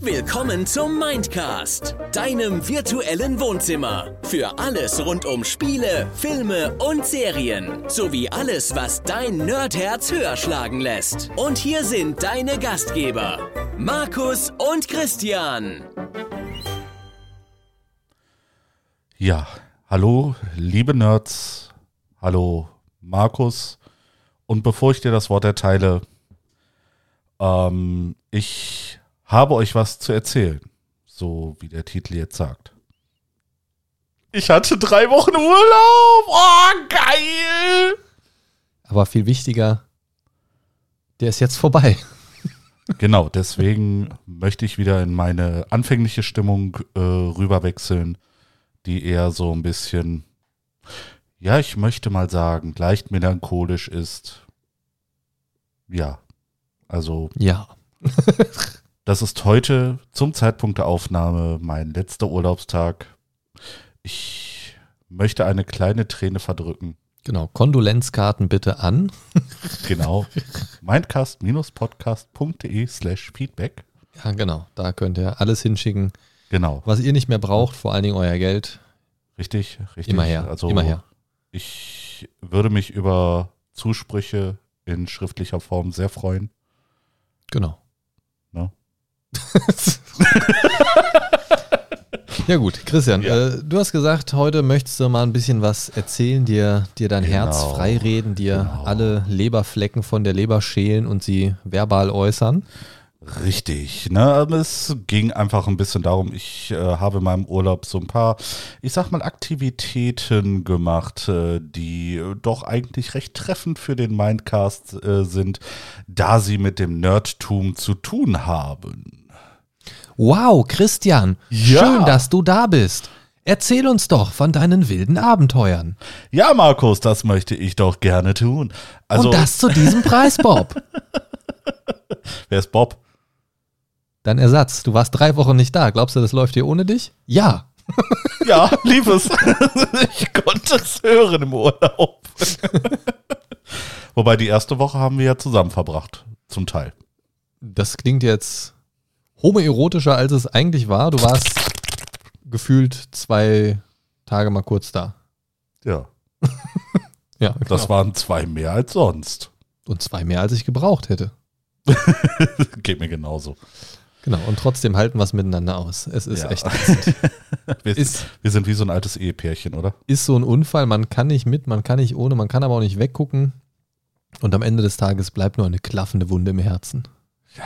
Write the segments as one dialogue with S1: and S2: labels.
S1: Willkommen zum Mindcast, deinem virtuellen Wohnzimmer. Für alles rund um Spiele, Filme und Serien. Sowie alles, was dein Nerdherz höher schlagen lässt. Und hier sind deine Gastgeber, Markus und Christian.
S2: Ja, hallo, liebe Nerds. Hallo, Markus. Und bevor ich dir das Wort erteile, ähm, ich habe euch was zu erzählen. So wie der Titel jetzt sagt. Ich hatte drei Wochen Urlaub. Oh, geil.
S3: Aber viel wichtiger, der ist jetzt vorbei.
S2: Genau, deswegen möchte ich wieder in meine anfängliche Stimmung äh, rüberwechseln, die eher so ein bisschen, ja, ich möchte mal sagen, leicht melancholisch ist. Ja, also
S3: Ja.
S2: das ist heute zum Zeitpunkt der Aufnahme mein letzter Urlaubstag. Ich möchte eine kleine Träne verdrücken.
S3: Genau. Kondolenzkarten bitte an.
S2: Genau. mindcast-podcast.de slash feedback.
S3: Ja, genau. Da könnt ihr alles hinschicken,
S2: Genau.
S3: was ihr nicht mehr braucht, vor allen Dingen euer Geld.
S2: Richtig, richtig.
S3: Immer her.
S2: Also
S3: immer her.
S2: ich würde mich über Zusprüche in schriftlicher Form sehr freuen.
S3: Genau.
S2: Ne?
S3: ja gut, Christian,
S2: Ja.
S3: Äh, du hast gesagt, heute möchtest du mal ein bisschen was erzählen, dir, dir dein
S2: Genau.
S3: Herz freireden, dir
S2: Genau.
S3: alle Leberflecken von der Leber schälen und sie verbal äußern.
S2: Richtig, ne? Aber Es ging einfach ein bisschen darum, ich äh, habe in meinem Urlaub so ein paar, ich sag mal, Aktivitäten gemacht, äh, die doch eigentlich recht treffend für den Mindcast äh, sind, da sie mit dem Nerdtum zu tun haben.
S3: Wow, Christian,
S2: Ja.
S3: schön, dass du da bist. Erzähl uns doch von deinen wilden Abenteuern.
S2: Ja, Markus, das möchte ich doch gerne tun. Also,
S3: und das zu diesem Preis, Bob.
S2: wer ist Bob?
S3: Dein Ersatz. Du warst drei Wochen nicht da. Glaubst du, das läuft hier ohne dich? Ja.
S2: Ja, liebes. ich konnte es hören im Urlaub. Wobei die erste Woche haben wir ja zusammen verbracht, zum Teil.
S3: Das klingt jetzt homoerotischer, als es eigentlich war. Du warst gefühlt zwei Tage mal kurz da.
S2: Ja,
S3: Ja,
S2: das
S3: genau.
S2: waren zwei mehr als sonst.
S3: Und zwei mehr, als ich gebraucht hätte.
S2: Geht mir genauso.
S3: Genau. Und trotzdem halten wir es miteinander aus. Es ist
S2: Ja.
S3: echt.
S2: Wir,
S3: Ist-
S2: wir sind wie so ein altes Ehepärchen, oder?
S3: ist so ein Unfall. Man kann nicht mit, man kann nicht ohne, man kann aber auch nicht weggucken. Und am Ende des Tages bleibt nur eine klaffende Wunde im Herzen.
S2: Ja.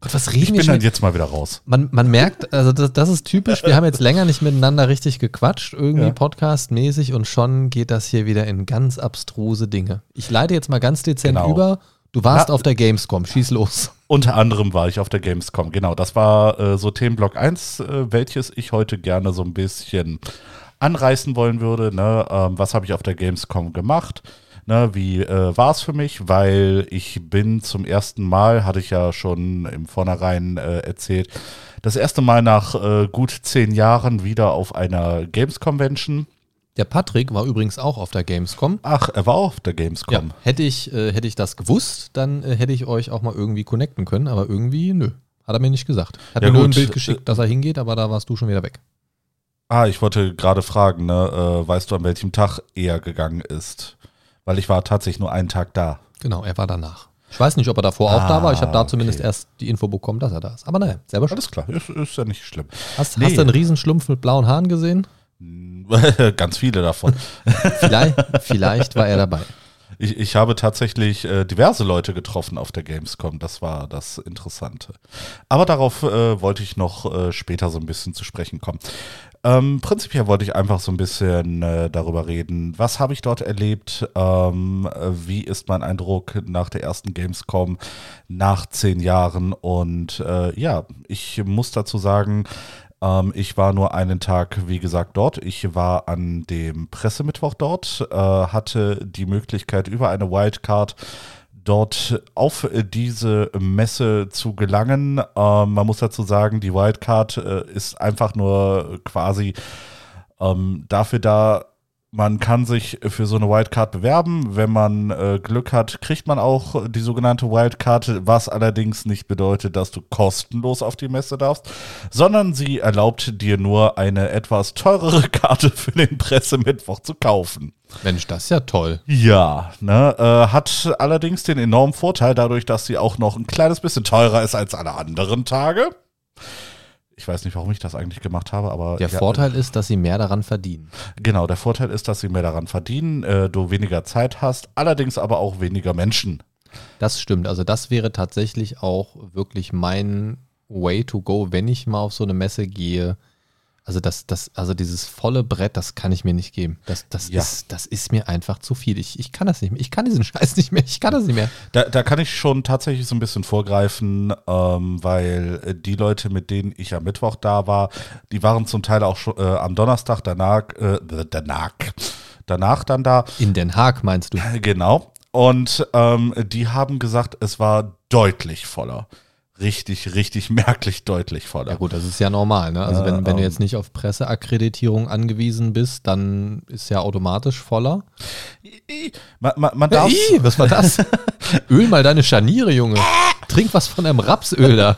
S3: Gott, was
S2: Ich
S3: reden wir
S2: bin
S3: schon?
S2: dann jetzt mal wieder raus.
S3: Man, man merkt, also das, das ist typisch, wir haben jetzt länger nicht miteinander richtig gequatscht, irgendwie
S2: Ja.
S3: podcastmäßig und schon geht das hier wieder in ganz abstruse Dinge. Ich leite jetzt mal ganz dezent
S2: Genau.
S3: über. Du warst
S2: Na-
S3: auf der Gamescom, schieß los.
S2: Unter anderem war ich auf der Gamescom. Genau, das war äh, so Themenblock 1, äh, welches ich heute gerne so ein bisschen anreißen wollen würde. Ne? Ähm, was habe ich auf der Gamescom gemacht? Ne, wie äh, war es für mich? Weil ich bin zum ersten Mal, hatte ich ja schon im Vornherein äh, erzählt, das erste Mal nach äh, gut zehn Jahren wieder auf einer Games-Convention.
S3: Der Patrick war übrigens auch auf der Gamescom.
S2: Ach, er war auch auf der
S3: Ja,
S2: Gamescom.
S3: hätte ich, äh, hätte ich das gewusst, dann äh, hätte ich euch auch mal irgendwie connecten können, aber irgendwie, nö. Hat er mir nicht gesagt. Hat
S2: Ja,
S3: mir nur ein
S2: gut,
S3: Bild geschickt, dass er hingeht, aber da warst du schon wieder weg.
S2: Ah, ich wollte gerade fragen, ne, äh, weißt du, an welchem Tag er gegangen ist? Weil ich war tatsächlich nur einen Tag da.
S3: Genau, er war danach. Ich weiß nicht, ob er davor auch da war. Ich habe da
S2: Ah,
S3: zumindest
S2: okay.
S3: erst die Info bekommen, dass er da ist. Aber naja, selber schon.
S2: Alles klar, ist, ist ja nicht schlimm.
S3: Hast,
S2: Nee.
S3: hast du einen Riesenschlumpf mit blauen Haaren gesehen?
S2: Ganz viele davon.
S3: Vielleicht, vielleicht war er dabei.
S2: Ich, ich habe tatsächlich äh, diverse Leute getroffen auf der Gamescom. Das war das Interessante. Aber darauf äh, wollte ich noch äh, später so ein bisschen zu sprechen kommen. Ähm, prinzipiell wollte ich einfach so ein bisschen äh, darüber reden, was habe ich dort erlebt, ähm, äh, wie ist mein Eindruck nach der ersten Gamescom nach zehn Jahren und äh, ja, ich muss dazu sagen, ähm, ich war nur einen Tag, wie gesagt, dort. Ich war an dem Pressemittwoch dort, äh, hatte die Möglichkeit über eine Wildcard dort auf diese Messe zu gelangen. Ähm, man muss dazu sagen, die Wildcard äh, ist einfach nur quasi ähm, dafür da, man kann sich für so eine Wildcard bewerben. Wenn man äh, Glück hat, kriegt man auch die sogenannte Wildcard, was allerdings nicht bedeutet, dass du kostenlos auf die Messe darfst, sondern sie erlaubt dir nur eine etwas teurere Karte für den Pressemittwoch zu kaufen.
S3: Mensch, das ist ja toll.
S2: Ja, ne, äh, hat allerdings den enormen Vorteil dadurch, dass sie auch noch ein kleines bisschen teurer ist als alle anderen Tage. Ich weiß nicht, warum ich das eigentlich gemacht habe, aber.
S3: Der
S2: ja,
S3: Vorteil ist, dass sie mehr daran verdienen.
S2: Genau, der Vorteil ist, dass sie mehr daran verdienen, äh, du weniger Zeit hast, allerdings aber auch weniger Menschen.
S3: Das stimmt. Also das wäre tatsächlich auch wirklich mein Way to go, wenn ich mal auf so eine Messe gehe. Also das, das, also dieses volle Brett, das kann ich mir nicht geben. Das, das,
S2: Ja.
S3: ist, das ist mir einfach zu viel. Ich, ich kann das nicht mehr. Ich kann diesen Scheiß nicht mehr. Ich kann das nicht mehr.
S2: Da, da kann ich schon tatsächlich so ein bisschen vorgreifen, ähm, weil äh, die Leute, mit denen ich am Mittwoch da war, die waren zum Teil auch schon äh, am Donnerstag danach, äh, danach, danach dann da.
S3: In Den Haag meinst du?
S2: Genau. Und ähm, die haben gesagt, es war deutlich voller. Richtig, richtig merklich deutlich voller.
S3: Ja gut, das ist ja normal. Ne? Also wenn,
S2: Äh,
S3: wenn du
S2: ähm.
S3: jetzt nicht auf Presseakkreditierung angewiesen bist, dann ist ja automatisch voller.
S2: Man, man, man darf,
S3: Ih, was war das? Öl mal deine Scharniere, Junge. Trink was von einem Rapsöl da.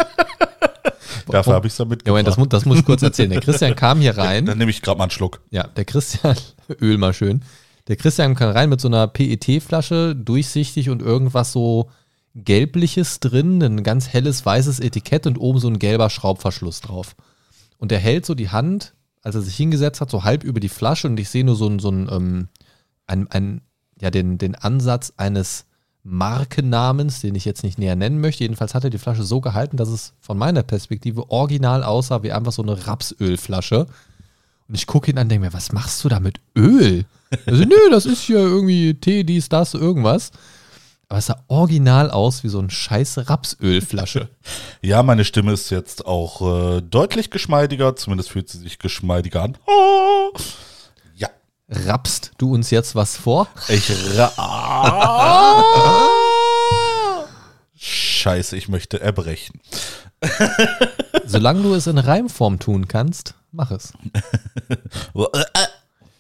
S2: dafür habe ich es ja
S3: Ja,
S2: mitgebracht.
S3: Das, das muss ich kurz erzählen. Der Christian kam hier rein.
S2: Dann nehme ich gerade mal einen Schluck.
S3: Ja, der Christian, Öl mal schön. Der Christian kam rein mit so einer PET-Flasche, durchsichtig und irgendwas so gelbliches drin, ein ganz helles weißes Etikett und oben so ein gelber Schraubverschluss drauf. Und er hält so die Hand, als er sich hingesetzt hat, so halb über die Flasche und ich sehe nur so ein, so ein, ähm, ein, ein ja, den, den Ansatz eines Markennamens, den ich jetzt nicht näher nennen möchte. Jedenfalls hat er die Flasche so gehalten, dass es von meiner Perspektive original aussah wie einfach so eine Rapsölflasche. Und ich gucke ihn an und denke mir, was machst du da mit Öl? Also, nö, das ist hier irgendwie Tee, dies, das, irgendwas. Aber es sah original aus wie so eine scheiß Rapsölflasche.
S2: Ja, meine Stimme ist jetzt auch äh, deutlich geschmeidiger, zumindest fühlt sie sich geschmeidiger an. Oh. Ja,
S3: Rapst du uns jetzt was vor?
S2: ich ra Scheiße, ich möchte erbrechen.
S3: Solange du es in Reimform tun kannst, mach es.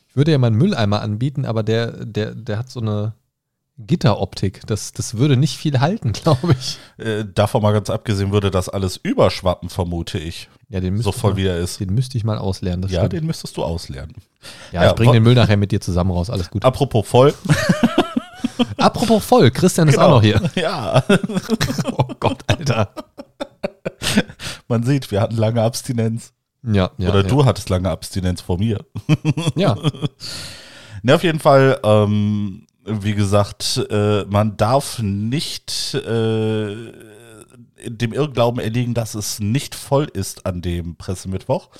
S3: Ich würde ja meinen Mülleimer anbieten, aber der, der, der hat so eine Gitteroptik. Das, das würde nicht viel halten, glaube ich.
S2: Äh, davon mal ganz abgesehen würde das alles überschwappen, vermute ich.
S3: Ja, den
S2: So
S3: müsste
S2: voll
S3: ich
S2: wie
S3: mal,
S2: er ist.
S3: Den müsste ich mal auslernen. Das
S2: Ja,
S3: stimmt.
S2: den müsstest du auslernen.
S3: ja,
S2: ja,
S3: ich bringe den Müll nachher mit dir zusammen raus. Alles gut.
S2: Apropos voll.
S3: Apropos voll, Christian ist
S2: Genau.
S3: auch noch hier.
S2: Ja,
S3: Oh Gott, Alter.
S2: man sieht, wir hatten lange Abstinenz.
S3: Ja, ja.
S2: Oder
S3: ja.
S2: du hattest lange Abstinenz vor mir.
S3: Ja,
S2: Ne, auf jeden Fall, ähm, wie gesagt, äh, man darf nicht äh, dem Irrglauben erliegen, dass es nicht voll ist an dem Pressemittwoch.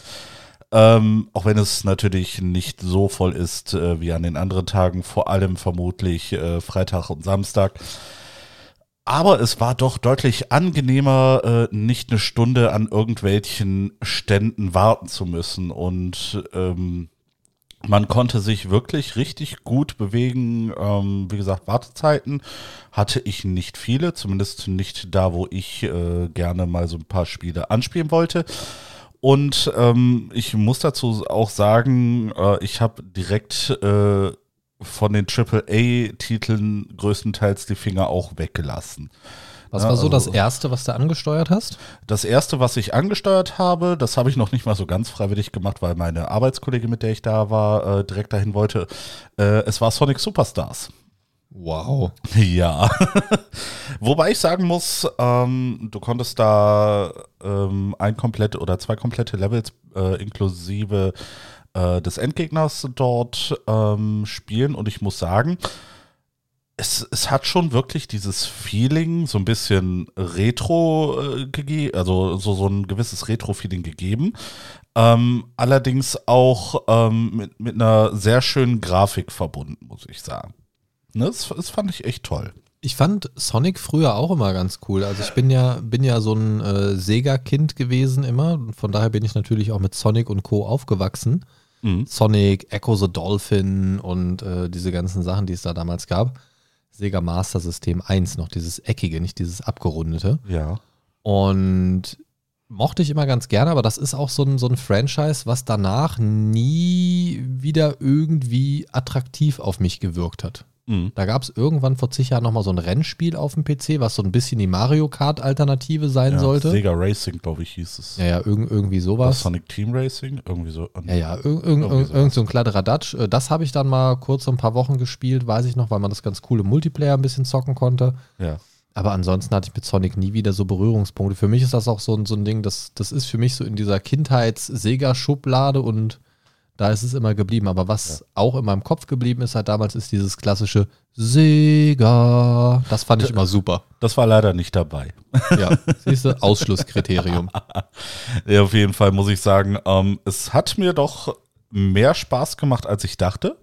S2: Ähm, auch wenn es natürlich nicht so voll ist äh, wie an den anderen Tagen, vor allem vermutlich äh, Freitag und Samstag. Aber es war doch deutlich angenehmer, äh, nicht eine Stunde an irgendwelchen Ständen warten zu müssen. Und ähm, man konnte sich wirklich richtig gut bewegen. Ähm, wie gesagt, Wartezeiten hatte ich nicht viele, zumindest nicht da, wo ich äh, gerne mal so ein paar Spiele anspielen wollte. Und ähm, ich muss dazu auch sagen, äh, ich habe direkt äh, von den AAA-Titeln größtenteils die Finger auch weggelassen.
S3: Was war so
S2: also-
S3: das Erste, was du angesteuert hast?
S2: Das erste, was ich angesteuert habe, das habe ich noch nicht mal so ganz freiwillig gemacht, weil meine Arbeitskollegin, mit der ich da war, äh, direkt dahin wollte. Äh, es war Sonic Superstars.
S3: Wow.
S2: Ja. Wobei ich sagen muss, ähm, du konntest da ähm, ein komplett oder zwei komplette Levels äh, inklusive äh, des Endgegners dort ähm, spielen und ich muss sagen, es, es hat schon wirklich dieses Feeling, so ein bisschen Retro äh, gegeben, also so, so ein gewisses Retro-Feeling gegeben. Ähm, allerdings auch ähm, mit, mit einer sehr schönen Grafik verbunden, muss ich sagen. Ne, das, das fand ich echt toll.
S3: Ich fand Sonic früher auch immer ganz cool. Also ich bin ja, bin ja so ein äh, Sega-Kind gewesen immer. Von daher bin ich natürlich auch mit Sonic und Co. aufgewachsen.
S2: Mhm.
S3: Sonic, Echo the Dolphin und äh, diese ganzen Sachen, die es da damals gab. Sega Master System 1, noch dieses eckige, nicht dieses abgerundete.
S2: Ja.
S3: Und mochte ich immer ganz gerne, aber das ist auch so ein, so ein Franchise, was danach nie wieder irgendwie attraktiv auf mich gewirkt hat.
S2: Mhm.
S3: Da gab es irgendwann vor zig Jahren nochmal so ein Rennspiel auf dem PC, was so ein bisschen die Mario Kart-Alternative sein
S2: Ja,
S3: sollte.
S2: Sega Racing, glaube ich, hieß es.
S3: Ja, ja, irg irgendwie sowas.
S2: Sonic Team Racing, irgendwie so.
S3: Ja, ja, irg irg
S2: Irgendwie
S3: irgend so ein Kladderadatsch. Äh, Das habe ich dann mal kurz so ein paar Wochen gespielt, weiß ich noch, weil man das ganz coole Multiplayer ein bisschen zocken konnte.
S2: Ja.
S3: Aber ansonsten hatte ich mit Sonic nie wieder so Berührungspunkte. Für mich ist das auch so ein, so ein Ding, das, das ist für mich so in dieser Kindheits-Sega-Schublade und da ist es immer geblieben. Aber was auch in meinem Kopf geblieben ist, halt damals ist dieses klassische Sega. Das fand ich immer super.
S2: Das war leider nicht dabei.
S3: Ja, siehst du, Ausschlusskriterium.
S2: Ja, auf jeden Fall muss ich sagen, ähm, es hat mir doch mehr Spaß gemacht, als ich dachte.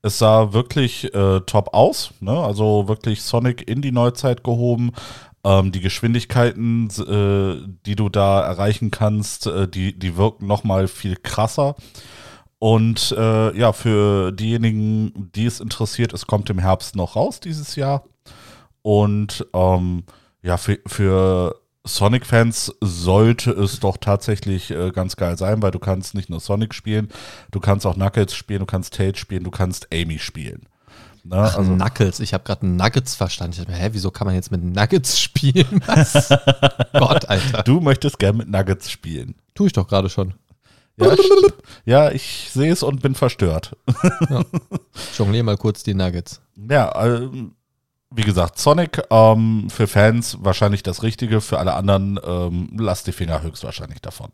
S2: Es sah wirklich äh, top aus, ne? also wirklich Sonic in die Neuzeit gehoben. Ähm, die Geschwindigkeiten, äh, die du da erreichen kannst, äh, die, die wirken nochmal viel krasser. Und äh, ja, für diejenigen, die es interessiert, es kommt im Herbst noch raus dieses Jahr. Und ähm, ja, für, für Sonic-Fans sollte es doch tatsächlich äh, ganz geil sein, weil du kannst nicht nur Sonic spielen, du kannst auch Knuckles spielen, du kannst Tails spielen, du kannst Amy spielen. Ne?
S3: Ach,
S2: also,
S3: Knuckles. Ich habe gerade Nuggets verstanden. Ich dachte mir, hä, wieso kann man jetzt mit Nuggets spielen? Was? Gott, Alter.
S2: du möchtest gern mit Nuggets spielen.
S3: Tue ich doch gerade schon.
S2: Ja, ich, ja, ich sehe es und bin verstört.
S3: Jonglier mal kurz die Nuggets.
S2: Ja, ähm, wie gesagt, Sonic ähm, für Fans wahrscheinlich das Richtige, für alle anderen ähm, lasst die Finger höchstwahrscheinlich davon.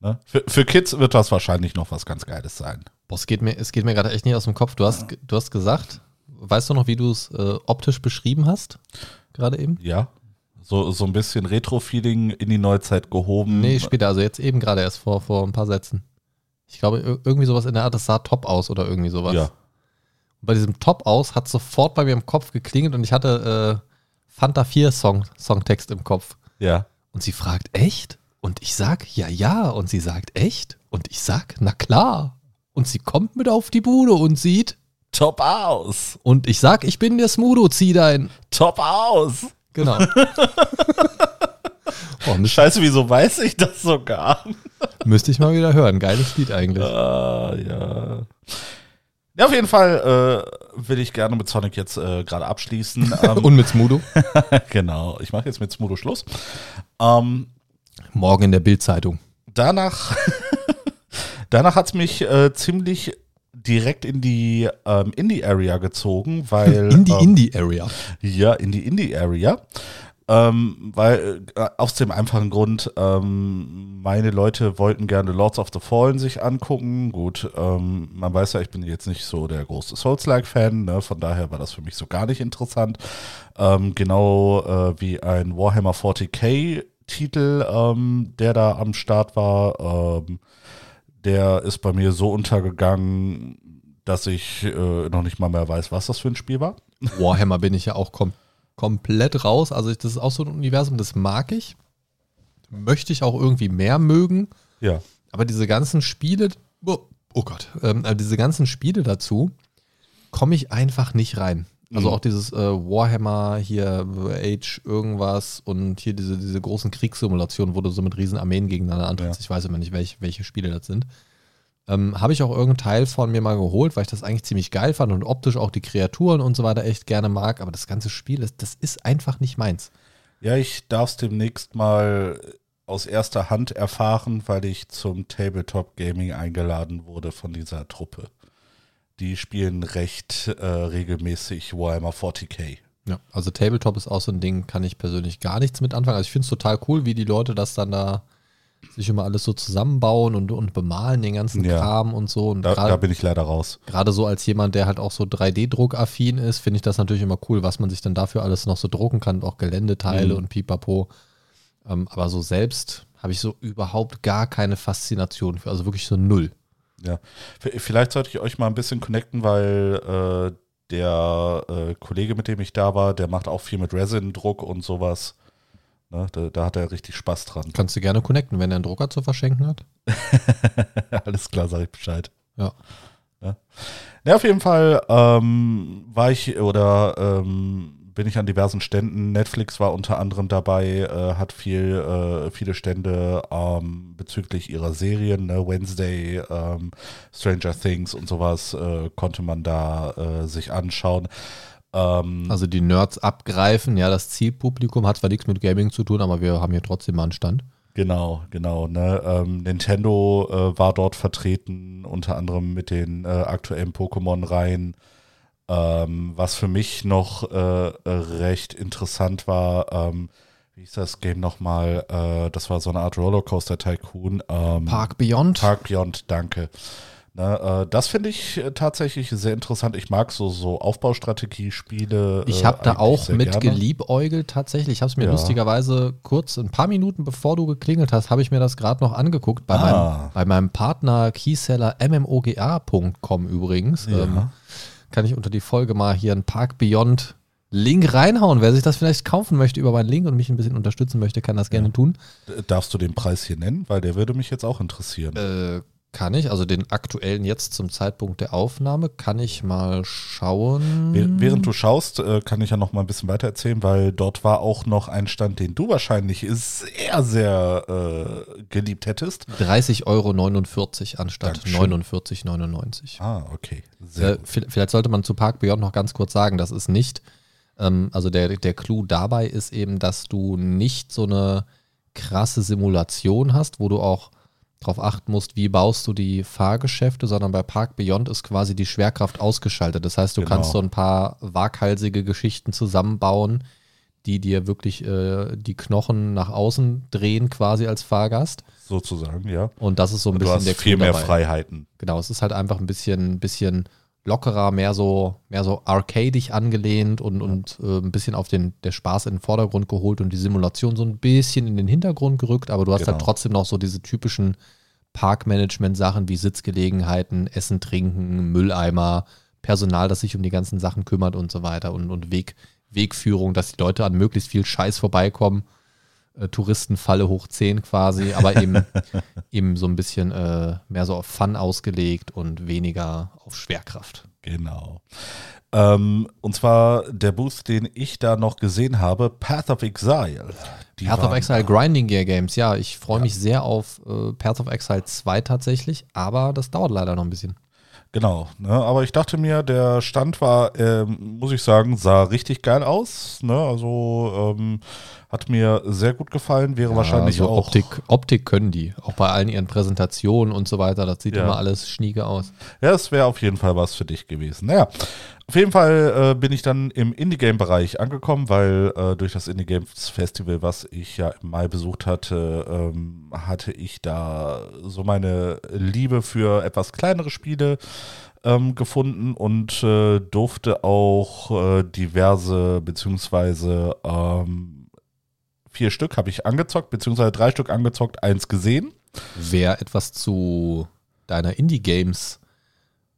S2: Ne? Für, für Kids wird das wahrscheinlich noch was ganz Geiles sein.
S3: Boah, es geht mir, es geht mir gerade echt nicht aus dem Kopf. Du hast, du hast gesagt, weißt du noch, wie du es äh, optisch beschrieben hast? Gerade eben?
S2: Ja. So, so ein bisschen Retro-Feeling in die Neuzeit gehoben.
S3: Nee, später, also jetzt eben gerade erst vor, vor ein paar Sätzen. Ich glaube, ir- irgendwie sowas in der Art, das sah top aus oder irgendwie sowas.
S2: Ja.
S3: Und bei diesem top aus hat sofort bei mir im Kopf geklingelt und ich hatte äh, Fanta 4 Song, Songtext im Kopf.
S2: Ja.
S3: Und sie fragt, echt? Und ich sag, ja, ja. Und sie sagt, echt? Und ich sag, na klar. Und sie kommt mit auf die Bude und sieht.
S2: Top aus.
S3: Und ich sag, ich bin der Smudo, zieh dein.
S2: Top aus.
S3: Genau. Boah,
S2: Scheiße, wieso weiß ich das sogar?
S3: müsste ich mal wieder hören. Geiles Lied eigentlich.
S2: Ah, ja. Ja, auf jeden Fall äh, will ich gerne mit Sonic jetzt äh, gerade abschließen. Ähm,
S3: Und mit Smudo.
S2: genau, ich mache jetzt mit Smudo Schluss. Ähm,
S3: Morgen in der Bildzeitung.
S2: danach danach hat es mich äh, ziemlich direkt in die ähm, Indie-Area gezogen, weil
S3: In die
S2: ähm,
S3: Indie-Area.
S2: Ja, in die Indie-Area. Ähm, weil äh, aus dem einfachen Grund, ähm, meine Leute wollten gerne Lords of the Fallen sich angucken. Gut, ähm, man weiß ja, ich bin jetzt nicht so der große Souls-like-Fan, ne? von daher war das für mich so gar nicht interessant. Ähm, genau äh, wie ein Warhammer 40k-Titel, ähm, der da am Start war. Der ist bei mir so untergegangen, dass ich äh, noch nicht mal mehr weiß, was das für ein Spiel war.
S3: Warhammer bin ich ja auch kom komplett raus. Also ich, das ist auch so ein Universum, das mag ich. Möchte ich auch irgendwie mehr mögen.
S2: Ja.
S3: Aber diese ganzen Spiele, oh, oh Gott, ähm, diese ganzen Spiele dazu komme ich einfach nicht rein. Also
S2: Mhm.
S3: auch dieses äh, Warhammer hier, Age irgendwas und hier diese, diese großen Kriegssimulationen, wo du so mit riesen Armeen gegeneinander antrittst.
S2: Ja.
S3: Ich weiß immer nicht, welche, welche Spiele das sind. Ähm, Habe ich auch irgendeinen Teil von mir mal geholt, weil ich das eigentlich ziemlich geil fand und optisch auch die Kreaturen und so weiter echt gerne mag. Aber das ganze Spiel, das, das ist einfach nicht meins.
S2: Ja, ich darf es demnächst mal aus erster Hand erfahren, weil ich zum Tabletop Gaming eingeladen wurde von dieser Truppe. Die spielen recht äh, regelmäßig Warhammer 40k.
S3: Ja, also Tabletop ist auch so ein Ding, kann ich persönlich gar nichts mit anfangen. Also ich finde es total cool, wie die Leute das dann da sich immer alles so zusammenbauen und, und bemalen, den ganzen
S2: Ja.
S3: Kram und so. Und
S2: Da, da
S3: gerade
S2: bin ich leider raus.
S3: gerade so als jemand, der halt auch so 3D-Druck-affin ist, finde ich das natürlich immer cool, was man sich dann dafür alles noch so drucken kann, auch Geländeteile
S2: Mhm.
S3: und pipapo. Ähm, aber so selbst habe ich so überhaupt gar keine Faszination für, also wirklich so null.
S2: Ja. Vielleicht sollte ich euch mal ein bisschen connecten, weil äh, der äh, Kollege, mit dem ich da war, der macht auch viel mit Resin-Druck und sowas. Ne, da, da hat er richtig Spaß dran.
S3: Kannst du gerne connecten, wenn er einen Drucker zu verschenken hat.
S2: Alles klar, sag ich Bescheid.
S3: Ja.
S2: Ja, auf jeden Fall ähm, war ich oder ähm, bin ich an diversen Ständen. Netflix war unter anderem dabei, äh, hat viel, äh, viele Stände ähm, bezüglich ihrer Serien, ne? Wednesday, ähm, Stranger Things und sowas äh, konnte man da äh, sich anschauen. Ähm,
S3: Also die Nerds abgreifen, ja, das Zielpublikum hat zwar nichts mit Gaming zu tun, aber wir haben hier trotzdem mal einen Stand.
S2: Genau, genau. Ne? Ähm, Nintendo äh, war dort vertreten, unter anderem mit den äh, aktuellen Pokémon-Reihen. Ähm, was für mich noch äh, recht interessant war, ähm, wie hieß das Game nochmal? Äh, das war so eine Art Rollercoaster-Tycoon. Ähm,
S3: Park Beyond.
S2: Park Beyond, danke. Ne, äh, das finde ich äh, tatsächlich sehr interessant. Ich mag so, so Aufbaustrategiespiele.
S3: Ich
S2: äh,
S3: habe da auch mit geliebäugelt tatsächlich. Ich habe es mir
S2: Ja.
S3: lustigerweise kurz, ein paar Minuten bevor du geklingelt hast, habe ich mir das gerade noch angeguckt. Bei,
S2: Ah.
S3: meinem, bei meinem Partner Keyseller mmoga.com übrigens.
S2: Ja.
S3: Kann ich unter die Folge mal hier einen Park Beyond Link reinhauen. Wer sich das vielleicht kaufen möchte über meinen Link und mich ein bisschen unterstützen möchte, kann das gerne tun.
S2: D- Darfst du den Preis hier nennen? Weil der würde mich jetzt auch interessieren.
S3: Äh, kann ich, also den aktuellen jetzt zum Zeitpunkt der Aufnahme, kann ich mal schauen.
S2: Wäh- Während du schaust, äh, kann ich ja noch mal ein bisschen weiter erzählen, weil dort war auch noch ein Stand, den du wahrscheinlich sehr, sehr äh, geliebt hättest.
S3: 30,49 Euro anstatt
S2: Dankeschön.
S3: 49,99.
S2: Ah, okay.
S3: Äh, vielleicht sollte man zu Park Beyond noch ganz kurz sagen, das ist nicht, ähm, also der, der Clou dabei ist eben, dass du nicht so eine krasse Simulation hast, wo du auch darauf achten musst, wie baust du die Fahrgeschäfte, sondern bei Park Beyond ist quasi die Schwerkraft ausgeschaltet. Das heißt, du
S2: Genau.
S3: kannst so ein paar waghalsige Geschichten zusammenbauen, die dir wirklich äh, die Knochen nach außen drehen, quasi als Fahrgast.
S2: Sozusagen, ja.
S3: Und das ist so ein
S2: Du
S3: bisschen
S2: hast
S3: der
S2: viel
S3: Clou
S2: mehr
S3: dabei.
S2: Freiheiten.
S3: Genau, es ist halt einfach ein bisschen, bisschen lockerer, mehr so, mehr so arcadisch angelehnt und, und äh, ein bisschen auf den der Spaß in den Vordergrund geholt und die Simulation so ein bisschen in den Hintergrund gerückt, aber du hast halt
S2: Genau.
S3: trotzdem noch so diese typischen Parkmanagement-Sachen wie Sitzgelegenheiten, Essen, Trinken, Mülleimer, Personal, das sich um die ganzen Sachen kümmert und so weiter und, und Weg, Wegführung, dass die Leute an möglichst viel Scheiß vorbeikommen. Äh, Touristenfalle hoch 10 quasi, aber eben, eben so ein bisschen äh, mehr so auf Fun ausgelegt und weniger auf Schwerkraft.
S2: Genau. Ähm, und zwar der Booth, den ich da noch gesehen habe, Path of Exile. Die
S3: Path of Exile Grinding Gear Games, ja, ich freue mich sehr auf äh, Path of Exile 2 tatsächlich, aber das dauert leider noch ein bisschen.
S2: Genau, ne, aber ich dachte mir, der Stand war, ähm, muss ich sagen, sah richtig geil aus. Ne? Also ähm, hat mir sehr gut gefallen, wäre wahrscheinlich
S3: so
S2: auch.
S3: Optik, Optik können die, auch bei allen ihren Präsentationen und so weiter, das sieht
S2: Ja.
S3: immer alles schnieke aus.
S2: Ja, es wäre auf jeden Fall was für dich gewesen. Naja, auf jeden Fall äh, bin ich dann im Indie-Game-Bereich angekommen, weil äh, durch das Indie-Games Festival, was ich ja im Mai besucht hatte, ähm, hatte ich da so meine Liebe für etwas kleinere Spiele ähm, gefunden und äh, durfte auch äh, diverse, beziehungsweise ähm, vier Stück habe ich angezockt, beziehungsweise drei Stück angezockt, eins gesehen.
S3: Wer etwas zu deiner Indie-Games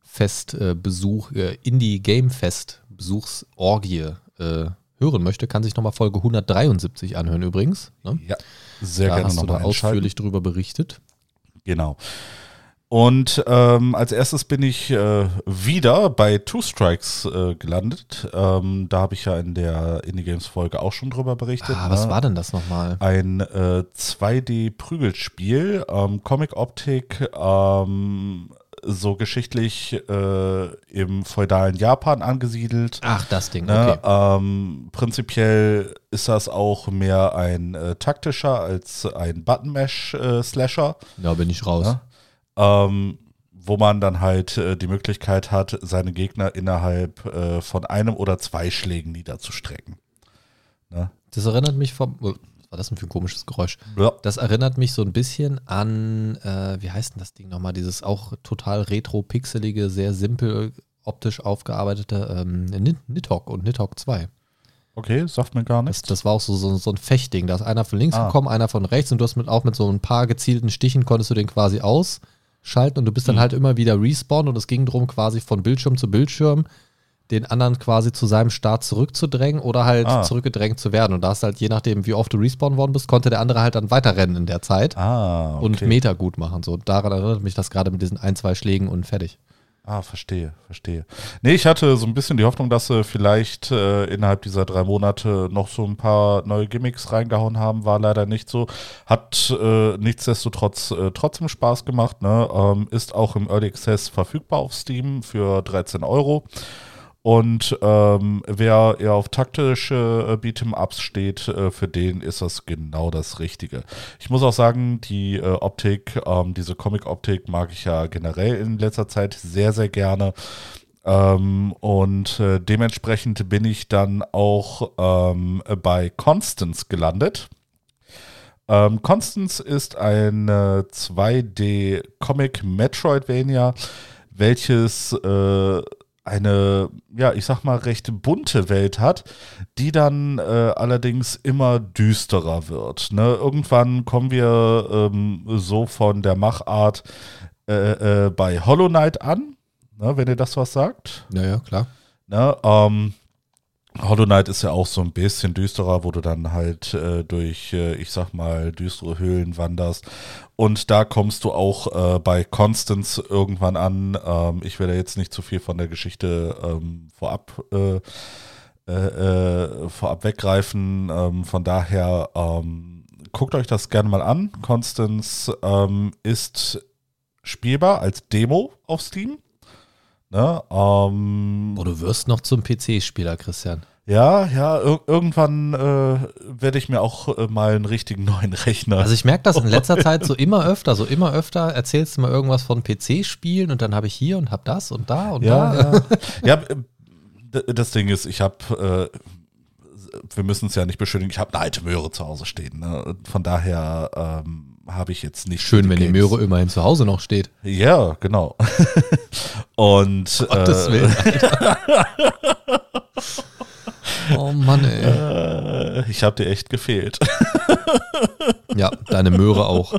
S3: Fest äh, Besuch, äh, Indie Game Fest Besuchsorgie äh, hören möchte, kann sich nochmal Folge 173 anhören übrigens. Ne?
S2: Ja, sehr
S3: da
S2: gerne
S3: hast du da
S2: nochmal
S3: ausführlich drüber berichtet.
S2: Genau. Und ähm, als erstes bin ich äh, wieder bei Two Strikes äh, gelandet. Ähm, da habe ich ja in der Indie Games Folge auch schon drüber berichtet.
S3: Ah, was
S2: ne?
S3: war denn das nochmal?
S2: Ein äh, 2D-Prügelspiel, ähm, Comic-Optik, ähm, so geschichtlich äh, im feudalen Japan angesiedelt.
S3: Ach, das Ding,
S2: Ne,
S3: okay.
S2: ähm, prinzipiell ist das auch mehr ein äh, taktischer als ein Button-Mash-Slasher.
S3: Da bin ich raus.
S2: Ja. Ähm, wo man dann halt äh, die Möglichkeit hat, seine Gegner innerhalb äh, von einem oder zwei Schlägen niederzustrecken. Ne?
S3: Das erinnert mich vom. oh, Was war das denn für ein komisches Geräusch?
S2: Ja.
S3: Das erinnert mich so ein bisschen an, äh, wie heißt denn das Ding nochmal? Dieses auch total retro-pixelige, sehr simpel optisch aufgearbeitete ähm, Nid- Nidhogg und Nidhogg 2.
S2: Okay, sagt mir gar
S3: Das,
S2: nichts.
S3: das war auch so, so, so ein Fechtding. Da ist einer von links
S2: Ah.
S3: gekommen, einer von rechts und du hast mit, auch mit so ein paar gezielten Stichen konntest du den quasi ausschalten und du bist dann
S2: Mhm.
S3: halt immer wieder respawn und es ging darum, quasi von Bildschirm zu Bildschirm den anderen quasi zu seinem Start zurückzudrängen oder halt
S2: Ah.
S3: zurückgedrängt zu werden. Und da hast halt, je nachdem, wie oft du respawn worden bist, konnte der andere halt dann weiterrennen in der Zeit
S2: Ah, okay.
S3: und Meter gut machen. So, daran erinnert mich das gerade mit diesen ein, zwei Schlägen und fertig.
S2: Ah, verstehe, verstehe. Nee, ich hatte so ein bisschen die Hoffnung, dass sie vielleicht äh, innerhalb dieser drei Monate noch so ein paar neue Gimmicks reingehauen haben. War leider nicht so. Hat äh, nichtsdestotrotz äh, trotzdem Spaß gemacht. Ne? Ähm, ist auch im Early Access verfügbar auf Steam für 13 Euro. Und ähm, wer eher auf taktische äh, Beat'em-Ups steht, äh, für den ist das genau das Richtige. Ich muss auch sagen, die äh, Optik, ähm, diese Comic-Optik mag ich ja generell in letzter Zeit sehr, sehr gerne. Ähm, und äh, dementsprechend bin ich dann auch ähm, bei Constance gelandet. Ähm, Constance ist ein 2D-Comic Metroidvania, welches äh, eine, ja, ich sag mal, recht bunte Welt hat, die dann äh, allerdings immer düsterer wird. Ne? Irgendwann kommen wir ähm, so von der Machart äh, äh, bei Hollow Knight an, ne? wenn ihr das was sagt.
S3: Ja, ja, klar.
S2: Ne? Ähm, Hollow Knight ist ja auch so ein bisschen düsterer, wo du dann halt äh, durch, äh, ich sag mal, düstere Höhlen wanderst. Und da kommst du auch äh, bei Constance irgendwann an. Ähm, ich werde jetzt nicht zu viel von der Geschichte ähm, vorab, äh, äh, äh, vorab weggreifen. Ähm, von daher ähm, guckt euch das gerne mal an. Constance ähm, ist spielbar als Demo auf Steam. Ne? Ähm,
S3: oh, du wirst noch zum PC-Spieler, Christian.
S2: Ja, ja, ir irgendwann äh, werde ich mir auch äh, mal einen richtigen neuen Rechner.
S3: Also ich merke das in letzter Zeit so immer öfter, so immer öfter erzählst du mal irgendwas von PC-Spielen und dann habe ich hier und habe das und da und
S2: ja,
S3: da.
S2: Ja, ja das Ding ist, ich habe, äh, wir müssen es ja nicht beschönigen, ich habe eine alte Möhre zu Hause stehen. Ne? Von daher ähm, habe ich jetzt nicht.
S3: Schön, wenn Games. die Möhre immerhin zu Hause noch steht.
S2: Ja, genau. Und
S3: Gottes äh, Willen, Oh Mann, ey.
S2: Äh, ich habe dir echt gefehlt.
S3: ja, deine Möhre auch.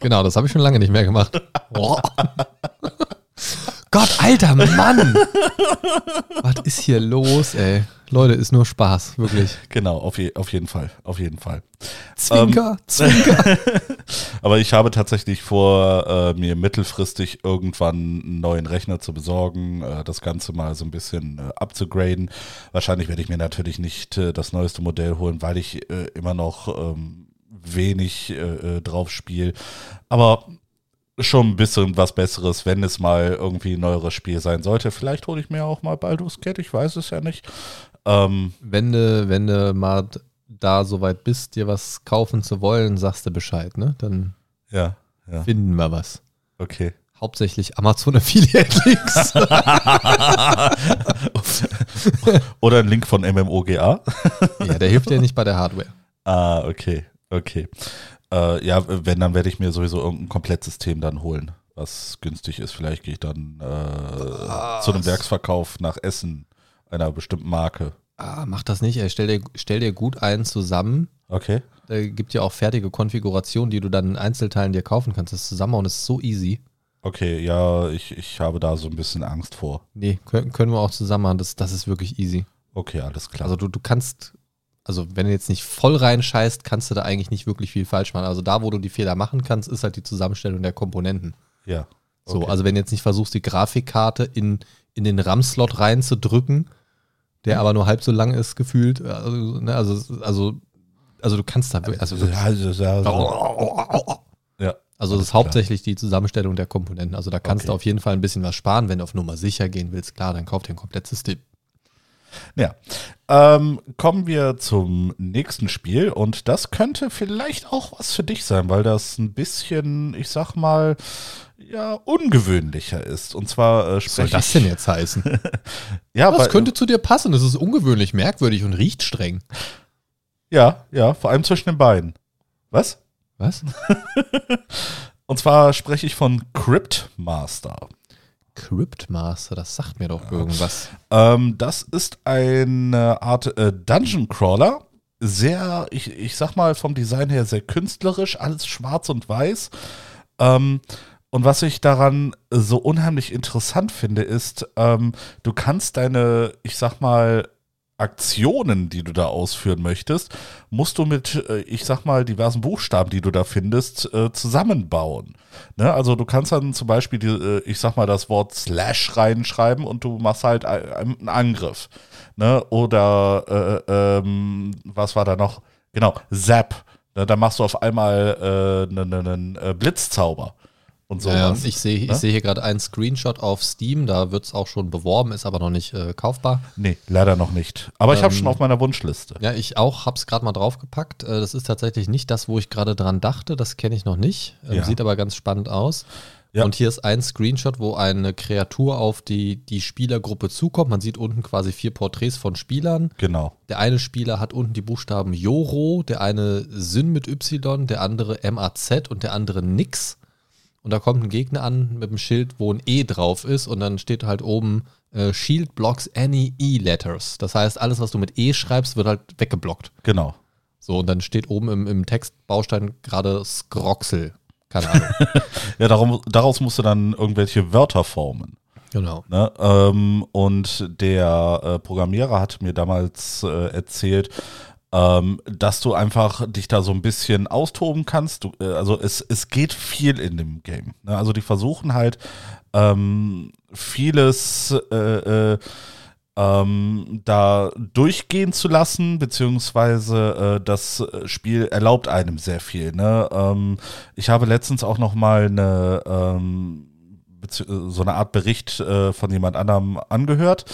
S3: genau, das habe ich schon lange nicht mehr gemacht. Gott, alter Mann! Was ist hier los, ey? Leute, ist nur Spaß, wirklich.
S2: Genau, auf, je, auf jeden Fall, auf jeden Fall.
S3: Zwinker, ähm, Zwinker.
S2: aber ich habe tatsächlich vor, äh, mir mittelfristig irgendwann einen neuen Rechner zu besorgen, äh, das Ganze mal so ein bisschen äh, abzugraden. Wahrscheinlich werde ich mir natürlich nicht äh, das neueste Modell holen, weil ich äh, immer noch ähm, wenig äh, drauf spiele. Aber schon ein bisschen was Besseres, wenn es mal irgendwie ein neueres Spiel sein sollte. Vielleicht hole ich mir auch mal Baldur's Gate, ich weiß es ja nicht.
S3: Ähm, wenn du wenn du mal da soweit bist, dir was kaufen zu wollen, sagst du Bescheid, ne? Dann
S2: ja, ja.
S3: finden wir was.
S2: Okay.
S3: Hauptsächlich Amazon Affiliate Links.
S2: Oder ein Link von MMOGA.
S3: ja, der hilft dir nicht bei der Hardware.
S2: Ah, okay, okay. Äh, ja, wenn, dann werde ich mir sowieso irgendein Komplettsystem dann holen, was günstig ist. Vielleicht gehe ich dann äh, zu einem Werksverkauf nach Essen einer bestimmten Marke.
S3: Ah, mach das nicht, ey. Stell dir, stell dir gut einen zusammen.
S2: Okay.
S3: Da gibt ja auch fertige Konfigurationen, die du dann in Einzelteilen dir kaufen kannst. Das Zusammenbauen ist so easy.
S2: Okay, ja, ich, ich habe da so ein bisschen Angst vor.
S3: Nee, können, können wir auch zusammen machen. Das, das ist wirklich easy.
S2: Okay, alles klar.
S3: Also du, du kannst also wenn du jetzt nicht voll reinscheißt, kannst du da eigentlich nicht wirklich viel falsch machen. Also da, wo du die Fehler machen kannst, ist halt die Zusammenstellung der Komponenten.
S2: Ja.
S3: Okay. So, also wenn du jetzt nicht versuchst, die Grafikkarte in, in den RAM-Slot reinzudrücken, der aber nur halb so lang ist, gefühlt. Also, ne, also, also, also du kannst da also wirklich, ja. Also das ist hauptsächlich die Zusammenstellung der Komponenten. Also da kannst okay. du auf jeden Fall ein bisschen was sparen. Wenn du auf Nummer sicher gehen willst, klar, dann kauf dir ein komplettes System.
S2: Ja. Ähm, kommen wir zum nächsten Spiel und das könnte vielleicht auch was für dich sein, weil das ein bisschen, ich sag mal, ja, ungewöhnlicher ist. Und zwar äh,
S3: Was soll das denn jetzt heißen?
S2: ja,
S3: Was könnte zu dir passen? Es ist ungewöhnlich, merkwürdig und riecht streng.
S2: Ja, ja, vor allem zwischen den Beinen. Was?
S3: Was?
S2: und zwar spreche ich von Crypt Master.
S3: Cryptmaster, das sagt mir doch irgendwas.
S2: Ähm, das ist eine Art äh, Dungeon Crawler. Sehr, ich, ich sag mal vom Design her sehr künstlerisch, alles schwarz und weiß. Ähm, und was ich daran so unheimlich interessant finde, ist, ähm, du kannst deine, ich sag mal, Aktionen, die du da ausführen möchtest, musst du mit, äh, ich sag mal, diversen Buchstaben, die du da findest, äh, zusammenbauen. Ne? Also du kannst dann zum Beispiel, die, äh, ich sag mal, das Wort Slash reinschreiben und du machst halt einen Angriff. Ne? Oder äh, ähm, was war da noch? Genau, Zap. Ne? Da machst du auf einmal einen äh, ne, ne, Blitzzauber und so.
S3: Ja, ich sehe ich ne? seh hier gerade einen Screenshot auf Steam, da wird es auch schon beworben, ist aber noch nicht äh, kaufbar.
S2: Nee, leider noch nicht. Aber ähm, ich habe schon auf meiner Wunschliste.
S3: Ja, ich auch, habe es gerade mal draufgepackt. Äh, das ist tatsächlich nicht das, wo ich gerade dran dachte, das kenne ich noch nicht. Ähm, ja. Sieht aber ganz spannend aus. Ja. Und hier ist ein Screenshot, wo eine Kreatur auf die, die Spielergruppe zukommt. Man sieht unten quasi vier Porträts von Spielern.
S2: Genau.
S3: Der eine Spieler hat unten die Buchstaben Joro, der eine Syn mit Y, der andere MAZ und der andere Nix. Und da kommt ein Gegner an mit einem Schild, wo ein E drauf ist und dann steht halt oben äh, Shield blocks any E-Letters. Das heißt, alles, was du mit E schreibst, wird halt weggeblockt.
S2: Genau.
S3: So, und dann steht oben im, im Textbaustein gerade Skroxel. Keine Ahnung.
S2: ja, darum, daraus musst du dann irgendwelche Wörter formen.
S3: Genau.
S2: Ne? Ähm, und der äh, Programmierer hat mir damals äh, erzählt, ähm, dass du einfach dich da so ein bisschen austoben kannst. Du, äh, also es, es geht viel in dem Game. Ne? Also die versuchen halt ähm, vieles äh, äh, ähm, da durchgehen zu lassen, beziehungsweise äh, das Spiel erlaubt einem sehr viel. Ne? Ähm, ich habe letztens auch noch mal eine ähm, so eine Art Bericht äh, von jemand anderem angehört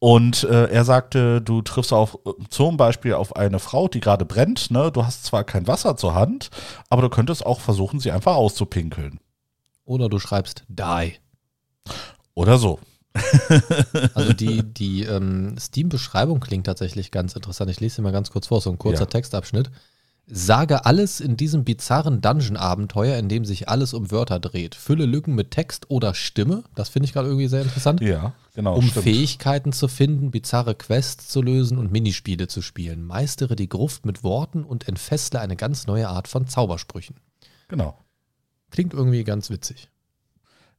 S2: und äh, er sagte, du triffst auf, zum Beispiel auf eine Frau, die gerade brennt. Ne? Du hast zwar kein Wasser zur Hand, aber du könntest auch versuchen, sie einfach auszupinkeln.
S3: Oder du schreibst die.
S2: Oder so.
S3: also die, die ähm, Steam-Beschreibung klingt tatsächlich ganz interessant. Ich lese sie mal ganz kurz vor, so ein kurzer ja. Textabschnitt. Sage alles in diesem bizarren Dungeon-Abenteuer, in dem sich alles um Wörter dreht. Fülle Lücken mit Text oder Stimme. Das finde ich gerade irgendwie sehr interessant.
S2: Ja, genau.
S3: Um stimmt. Fähigkeiten zu finden, bizarre Quests zu lösen und Minispiele zu spielen. Meistere die Gruft mit Worten und entfessle eine ganz neue Art von Zaubersprüchen.
S2: Genau.
S3: Klingt irgendwie ganz witzig.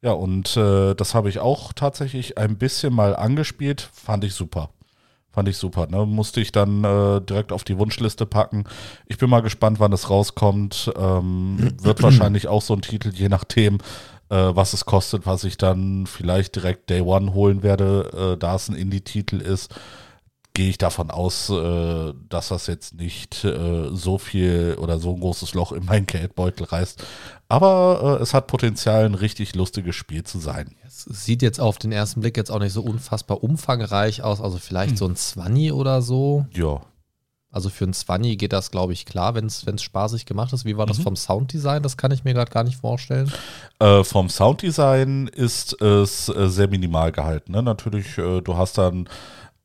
S2: Ja, und äh, das habe ich auch tatsächlich ein bisschen mal angespielt. Fand ich super. Fand ich super. Ne? Musste ich dann äh, direkt auf die Wunschliste packen. Ich bin mal gespannt, wann es rauskommt. Ähm, wird wahrscheinlich auch so ein Titel, je nachdem, äh, was es kostet, was ich dann vielleicht direkt Day One holen werde, äh, da es ein Indie-Titel ist gehe ich davon aus, äh, dass das jetzt nicht äh, so viel oder so ein großes Loch in meinen Geldbeutel reißt. Aber äh, es hat Potenzial, ein richtig lustiges Spiel zu sein.
S3: Es sieht jetzt auf den ersten Blick jetzt auch nicht so unfassbar umfangreich aus. Also vielleicht hm. so ein Zwanni oder so.
S2: Ja.
S3: Also für ein Zwanni geht das, glaube ich, klar, wenn es spaßig gemacht ist. Wie war das mhm. vom Sounddesign? Das kann ich mir gerade gar nicht vorstellen.
S2: Äh, vom Sounddesign ist es äh, sehr minimal gehalten. Ne? Natürlich, äh, du hast dann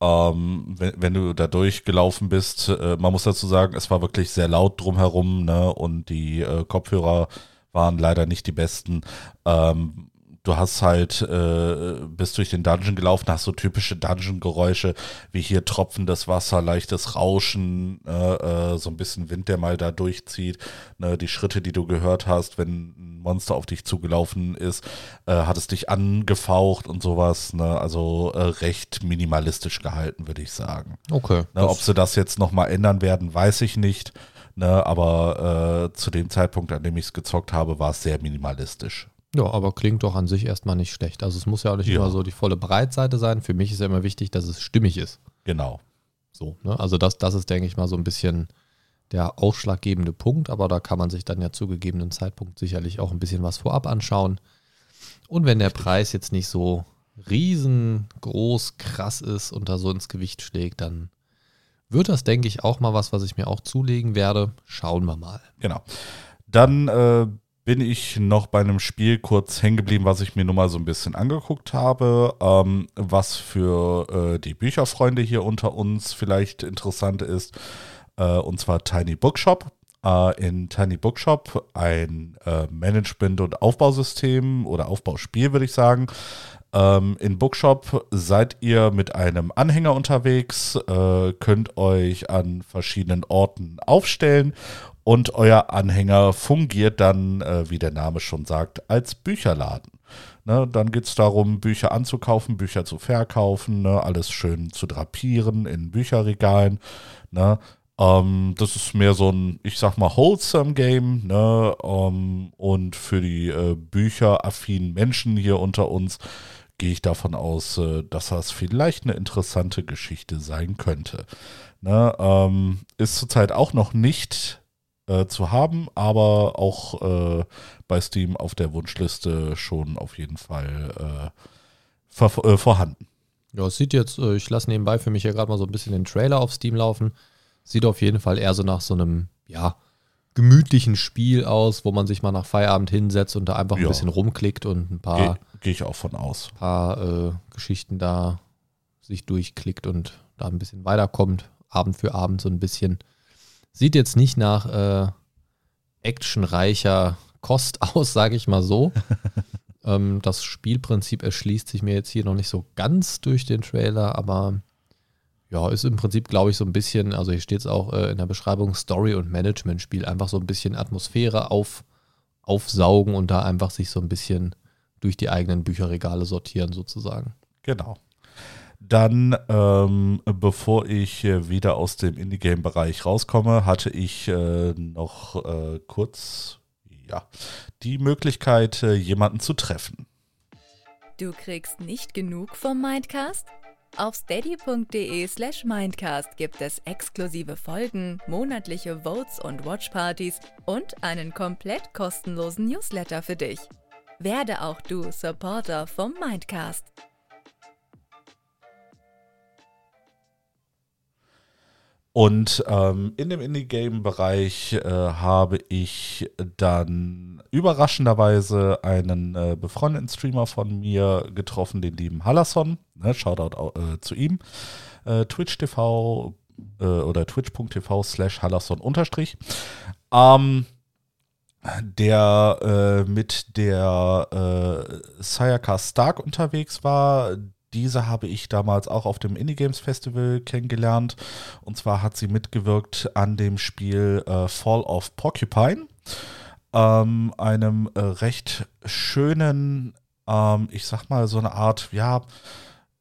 S2: ähm, wenn, wenn, du da durchgelaufen bist, äh, man muss dazu sagen, es war wirklich sehr laut drumherum ne? und die äh, Kopfhörer waren leider nicht die besten. Ähm, du hast halt, äh, bist durch den Dungeon gelaufen, hast so typische Dungeon-Geräusche, wie hier tropfendes Wasser, leichtes Rauschen, äh, äh, so ein bisschen Wind, der mal da durchzieht, ne, die Schritte, die du gehört hast, wenn ein Monster auf dich zugelaufen ist, äh, hat es dich angefaucht und sowas, ne, also äh, recht minimalistisch gehalten, würde ich sagen.
S3: Okay.
S2: Ne, ob sie das jetzt nochmal ändern werden, weiß ich nicht. Ne, aber äh, zu dem Zeitpunkt, an dem ich es gezockt habe, war es sehr minimalistisch.
S3: Ja, aber klingt doch an sich erstmal nicht schlecht. Also es muss ja auch nicht ja. immer so die volle Breitseite sein. Für mich ist ja immer wichtig, dass es stimmig ist.
S2: Genau.
S3: So, ne? Also das, das ist, denke ich mal, so ein bisschen der ausschlaggebende Punkt, aber da kann man sich dann ja zu gegebenen Zeitpunkt sicherlich auch ein bisschen was vorab anschauen. Und wenn der Preis jetzt nicht so riesengroß, krass ist und da so ins Gewicht schlägt, dann wird das, denke ich, auch mal was, was ich mir auch zulegen werde. Schauen wir mal.
S2: Genau. Dann äh, bin ich noch bei einem Spiel kurz hängen geblieben, was ich mir nur mal so ein bisschen angeguckt habe, ähm, was für äh, die Bücherfreunde hier unter uns vielleicht interessant ist, äh, und zwar Tiny Bookshop. Äh, in Tiny Bookshop ein äh, Management- und Aufbausystem oder Aufbauspiel, würde ich sagen. Ähm, in Bookshop seid ihr mit einem Anhänger unterwegs, äh, könnt euch an verschiedenen Orten aufstellen und euer Anhänger fungiert dann, äh, wie der Name schon sagt, als Bücherladen. Ne, dann geht es darum, Bücher anzukaufen, Bücher zu verkaufen, ne, alles schön zu drapieren in Bücherregalen. Ne. Ähm, das ist mehr so ein, ich sag mal, wholesome Game. Ne, ähm, und für die äh, bücheraffinen Menschen hier unter uns gehe ich davon aus, äh, dass das vielleicht eine interessante Geschichte sein könnte. Ne, ähm, ist zurzeit auch noch nicht äh, zu haben, aber auch äh, bei Steam auf der Wunschliste schon auf jeden Fall äh, äh, vorhanden.
S3: Ja, es sieht jetzt, äh, ich lasse nebenbei für mich ja gerade mal so ein bisschen den Trailer auf Steam laufen. Sieht auf jeden Fall eher so nach so einem, ja, gemütlichen Spiel aus, wo man sich mal nach Feierabend hinsetzt und da einfach ja. ein bisschen rumklickt und ein paar.
S2: Gehe geh ich auch von aus.
S3: paar äh, Geschichten da sich durchklickt und da ein bisschen weiterkommt. Abend für Abend so ein bisschen. Sieht jetzt nicht nach äh, actionreicher Kost aus, sage ich mal so. ähm, das Spielprinzip erschließt sich mir jetzt hier noch nicht so ganz durch den Trailer, aber ja, ist im Prinzip, glaube ich, so ein bisschen, also hier steht es auch äh, in der Beschreibung, Story- und Management-Spiel, einfach so ein bisschen Atmosphäre auf, aufsaugen und da einfach sich so ein bisschen durch die eigenen Bücherregale sortieren sozusagen.
S2: Genau. Dann, ähm, bevor ich äh, wieder aus dem Indie-Game-Bereich rauskomme, hatte ich äh, noch äh, kurz ja, die Möglichkeit, äh, jemanden zu treffen.
S4: Du kriegst nicht genug vom Mindcast? Auf steady.de slash Mindcast gibt es exklusive Folgen, monatliche Votes und Watchpartys und einen komplett kostenlosen Newsletter für dich. Werde auch du Supporter vom Mindcast.
S2: Und ähm, in dem Indie-Game-Bereich äh, habe ich dann überraschenderweise einen äh, befreundeten Streamer von mir getroffen, den lieben Hallerson. Ne, Shoutout äh, zu ihm. Äh, Twitch TV äh, oder twitch.tv slash Hallerson unterstrich. Ähm, der äh, mit der Sayaka Stark unterwegs war, diese habe ich damals auch auf dem Indie Games Festival kennengelernt. Und zwar hat sie mitgewirkt an dem Spiel äh, Fall of Porcupine. Ähm, einem äh, recht schönen, ähm, ich sag mal, so eine Art, ja,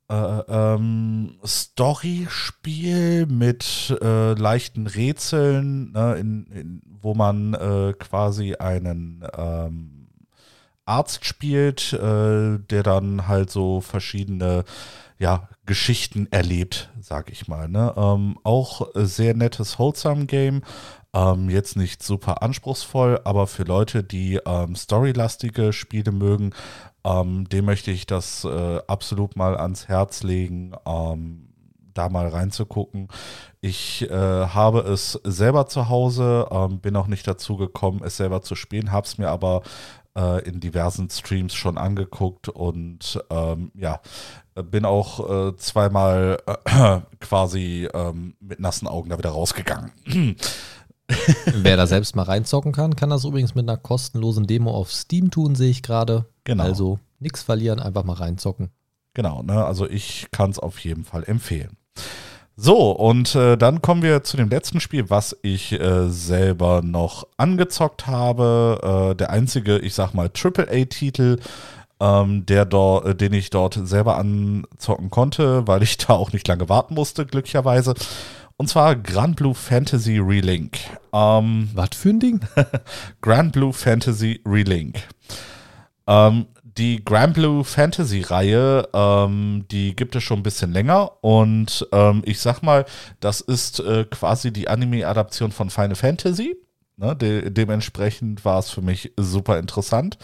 S2: äh, ähm, Story-Spiel mit äh, leichten Rätseln, ne, in, in, wo man äh, quasi einen ähm, Arzt spielt, äh, der dann halt so verschiedene ja, Geschichten erlebt, sag ich mal. Ne? Ähm, auch sehr nettes Wholesome Game. Ähm, jetzt nicht super anspruchsvoll, aber für Leute, die ähm, storylastige Spiele mögen, ähm, dem möchte ich das äh, absolut mal ans Herz legen, ähm, da mal reinzugucken. Ich äh, habe es selber zu Hause, ähm, bin auch nicht dazu gekommen, es selber zu spielen, habe es mir aber äh, in diversen Streams schon angeguckt und ähm, ja, bin auch äh, zweimal äh, quasi ähm, mit nassen Augen da wieder rausgegangen.
S3: Wer da selbst mal reinzocken kann, kann das übrigens mit einer kostenlosen Demo auf Steam tun, sehe ich gerade. Genau. Also nichts verlieren, einfach mal reinzocken.
S2: Genau, ne? also ich kann es auf jeden Fall empfehlen. So, und äh, dann kommen wir zu dem letzten Spiel, was ich äh, selber noch angezockt habe. Äh, der einzige, ich sag mal, AAA-Titel, ähm, der äh, den ich dort selber anzocken konnte, weil ich da auch nicht lange warten musste, glücklicherweise. Und zwar Grand Blue Fantasy Relink.
S3: Ähm, was für ein Ding?
S2: Grand Blue Fantasy Relink. Ähm, die Grand Blue Fantasy Reihe, ähm, die gibt es schon ein bisschen länger und ähm, ich sag mal, das ist äh, quasi die Anime-Adaption von Final Fantasy. Ne? De dementsprechend war es für mich super interessant.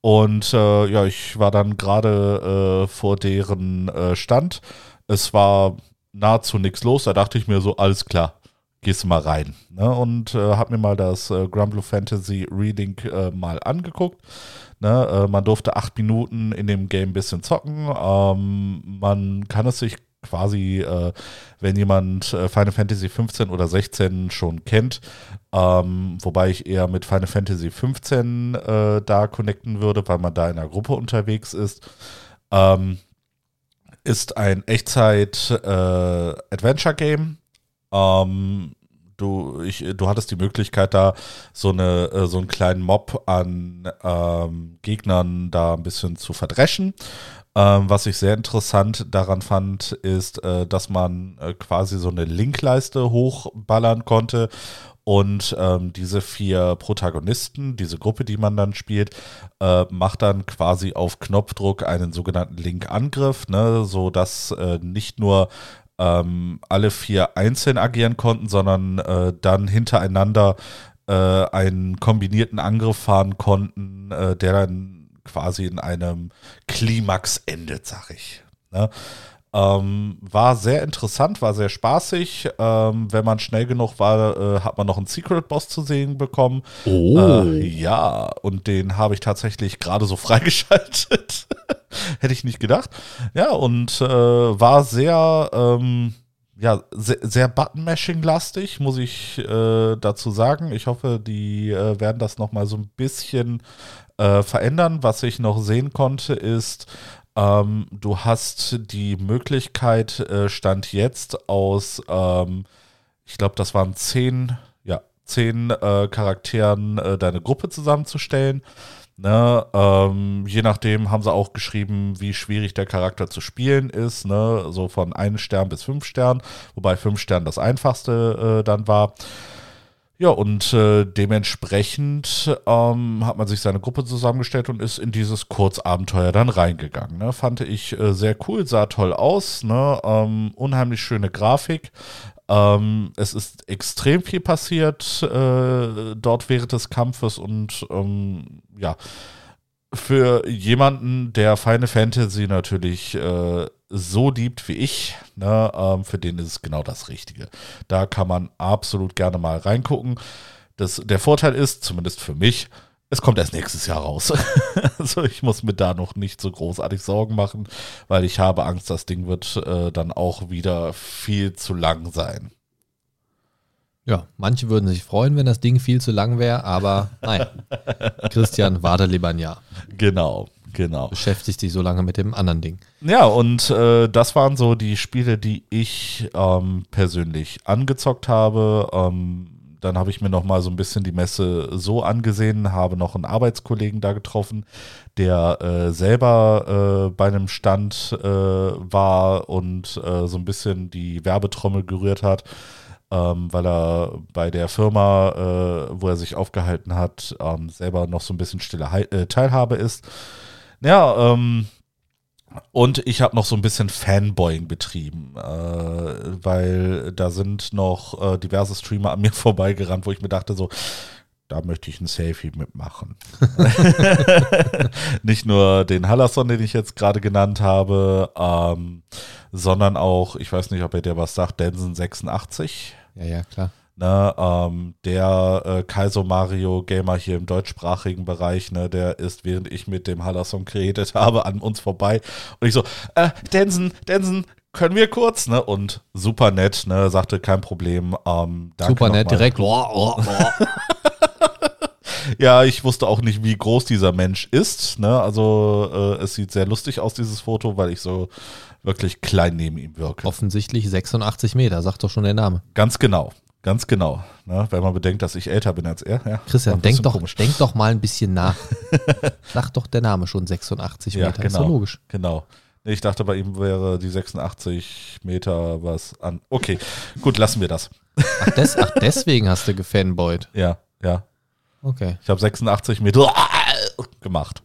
S2: Und äh, ja, ich war dann gerade äh, vor deren äh, Stand. Es war nahezu nichts los. Da dachte ich mir so, alles klar, gehst du mal rein. Ne? Und äh, habe mir mal das äh, Blue Fantasy Reading äh, mal angeguckt. Ne? Äh, man durfte acht Minuten in dem Game ein bisschen zocken. Ähm, man kann es sich quasi, äh, wenn jemand äh, Final Fantasy 15 oder 16 schon kennt, ähm, wobei ich eher mit Final Fantasy 15 äh, da connecten würde, weil man da in einer Gruppe unterwegs ist, ähm, ist ein Echtzeit-Adventure-Game. Äh, ähm, du, ich, du hattest die Möglichkeit, da so, eine, äh, so einen kleinen Mob an ähm, Gegnern da ein bisschen zu verdreschen. Ähm, was ich sehr interessant daran fand, ist, äh, dass man äh, quasi so eine Linkleiste hochballern konnte und ähm, diese vier Protagonisten, diese Gruppe, die man dann spielt, äh, macht dann quasi auf Knopfdruck einen sogenannten Link-Angriff, ne, sodass äh, nicht nur ähm, alle vier einzeln agieren konnten, sondern äh, dann hintereinander äh, einen kombinierten Angriff fahren konnten, äh, der dann quasi in einem Klimax endet, sag ich. Ne? Ähm, war sehr interessant, war sehr spaßig. Ähm, wenn man schnell genug war, äh, hat man noch einen Secret Boss zu sehen bekommen.
S3: Oh.
S2: Äh, ja, und den habe ich tatsächlich gerade so freigeschaltet. Hätte ich nicht gedacht. Ja, und äh, war sehr, ähm, ja, sehr, sehr Button-Mashing-lastig, muss ich äh, dazu sagen. Ich hoffe, die äh, werden das nochmal so ein bisschen äh, verändern. Was ich noch sehen konnte, ist, ähm, du hast die Möglichkeit, äh, Stand jetzt aus, ähm, ich glaube, das waren zehn, ja, zehn äh, Charakteren äh, deine Gruppe zusammenzustellen. Ne, ähm, je nachdem haben sie auch geschrieben, wie schwierig der Charakter zu spielen ist. Ne, so von einem Stern bis fünf Stern, wobei fünf Stern das einfachste äh, dann war. Ja, und äh, dementsprechend ähm, hat man sich seine Gruppe zusammengestellt und ist in dieses Kurzabenteuer dann reingegangen. Ne? Fand ich äh, sehr cool, sah toll aus, ne? ähm, unheimlich schöne Grafik. Ähm, es ist extrem viel passiert äh, dort während des Kampfes und ähm, ja, für jemanden, der Final Fantasy natürlich äh, so liebt wie ich, ne, ähm, für den ist es genau das Richtige. Da kann man absolut gerne mal reingucken. Das, der Vorteil ist, zumindest für mich, es kommt erst nächstes Jahr raus. also ich muss mir da noch nicht so großartig Sorgen machen, weil ich habe Angst, das Ding wird äh, dann auch wieder viel zu lang sein.
S3: Ja, manche würden sich freuen, wenn das Ding viel zu lang wäre, aber nein. Christian, warte lieber ein Jahr.
S2: Genau, genau.
S3: Beschäftigt dich so lange mit dem anderen Ding.
S2: Ja, und äh, das waren so die Spiele, die ich ähm, persönlich angezockt habe. Ähm, dann habe ich mir noch mal so ein bisschen die Messe so angesehen, habe noch einen Arbeitskollegen da getroffen, der äh, selber äh, bei einem Stand äh, war und äh, so ein bisschen die Werbetrommel gerührt hat ähm, weil er bei der Firma, äh, wo er sich aufgehalten hat, ähm, selber noch so ein bisschen stille äh, Teilhabe ist. Ja, ähm, und ich habe noch so ein bisschen Fanboying betrieben, äh, weil da sind noch äh, diverse Streamer an mir vorbeigerannt, wo ich mir dachte so, da möchte ich ein Selfie mitmachen. Nicht nur den Hallerson, den ich jetzt gerade genannt habe, ähm, sondern auch, ich weiß nicht, ob er dir was sagt, Densen 86.
S3: Ja, ja, klar.
S2: Ne, ähm, der äh, Kaiser Mario Gamer hier im deutschsprachigen Bereich, ne, der ist, während ich mit dem Hallerson geredet habe, an uns vorbei. Und ich so, äh, Densen, Densen, können wir kurz, ne? Und super nett, ne? Sagte kein Problem. Ähm,
S3: super nett, direkt. Oh, oh, oh.
S2: ja, ich wusste auch nicht, wie groß dieser Mensch ist. Ne? Also äh, es sieht sehr lustig aus, dieses Foto, weil ich so wirklich klein neben ihm wirke.
S3: Offensichtlich 86 Meter, sagt doch schon der Name.
S2: Ganz genau. Ganz genau. Ne? Wenn man bedenkt, dass ich älter bin als er. Ja,
S3: Christian, denk doch, denk doch mal ein bisschen nach. Sag doch der Name schon 86 Meter. Ja,
S2: genau,
S3: ist doch logisch.
S2: Genau. Ich dachte, bei ihm wäre die 86 Meter was an. Okay, gut, lassen wir das.
S3: Ach, des, ach deswegen hast du gefanboyt.
S2: Ja, ja.
S3: Okay.
S2: Ich habe 86 Meter gemacht.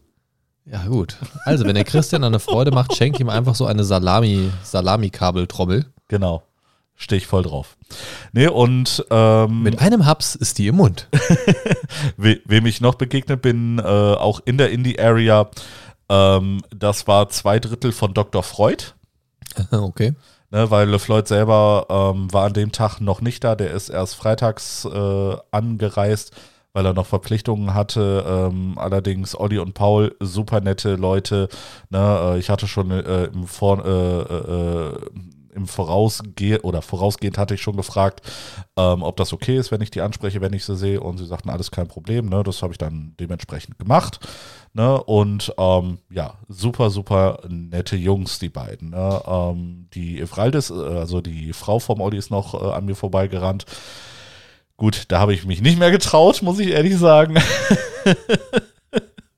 S3: Ja, gut. Also, wenn der Christian eine Freude macht, schenk ihm einfach so eine Salami, Salami-Kabeltrommel.
S2: Genau. Stehe ich voll drauf. Nee, und ähm,
S3: mit einem Haps ist die im Mund.
S2: We wem ich noch begegnet bin, äh, auch in der Indie-Area, ähm, das war zwei Drittel von Dr. Freud.
S3: Okay.
S2: Ne, weil LeFloid selber ähm, war an dem Tag noch nicht da, der ist erst freitags äh, angereist weil er noch Verpflichtungen hatte. Ähm, allerdings Olli und Paul, super nette Leute. Ne? Äh, ich hatte schon äh, im, Vor äh, äh, im Vorausgehen oder vorausgehend hatte ich schon gefragt, ähm, ob das okay ist, wenn ich die anspreche, wenn ich sie sehe. Und sie sagten, alles kein Problem. Ne? Das habe ich dann dementsprechend gemacht. Ne? Und ähm, ja, super, super nette Jungs, die beiden. Ne? Ähm, die Evraldis, also die Frau vom Olli ist noch äh, an mir vorbeigerannt Gut, da habe ich mich nicht mehr getraut, muss ich ehrlich sagen.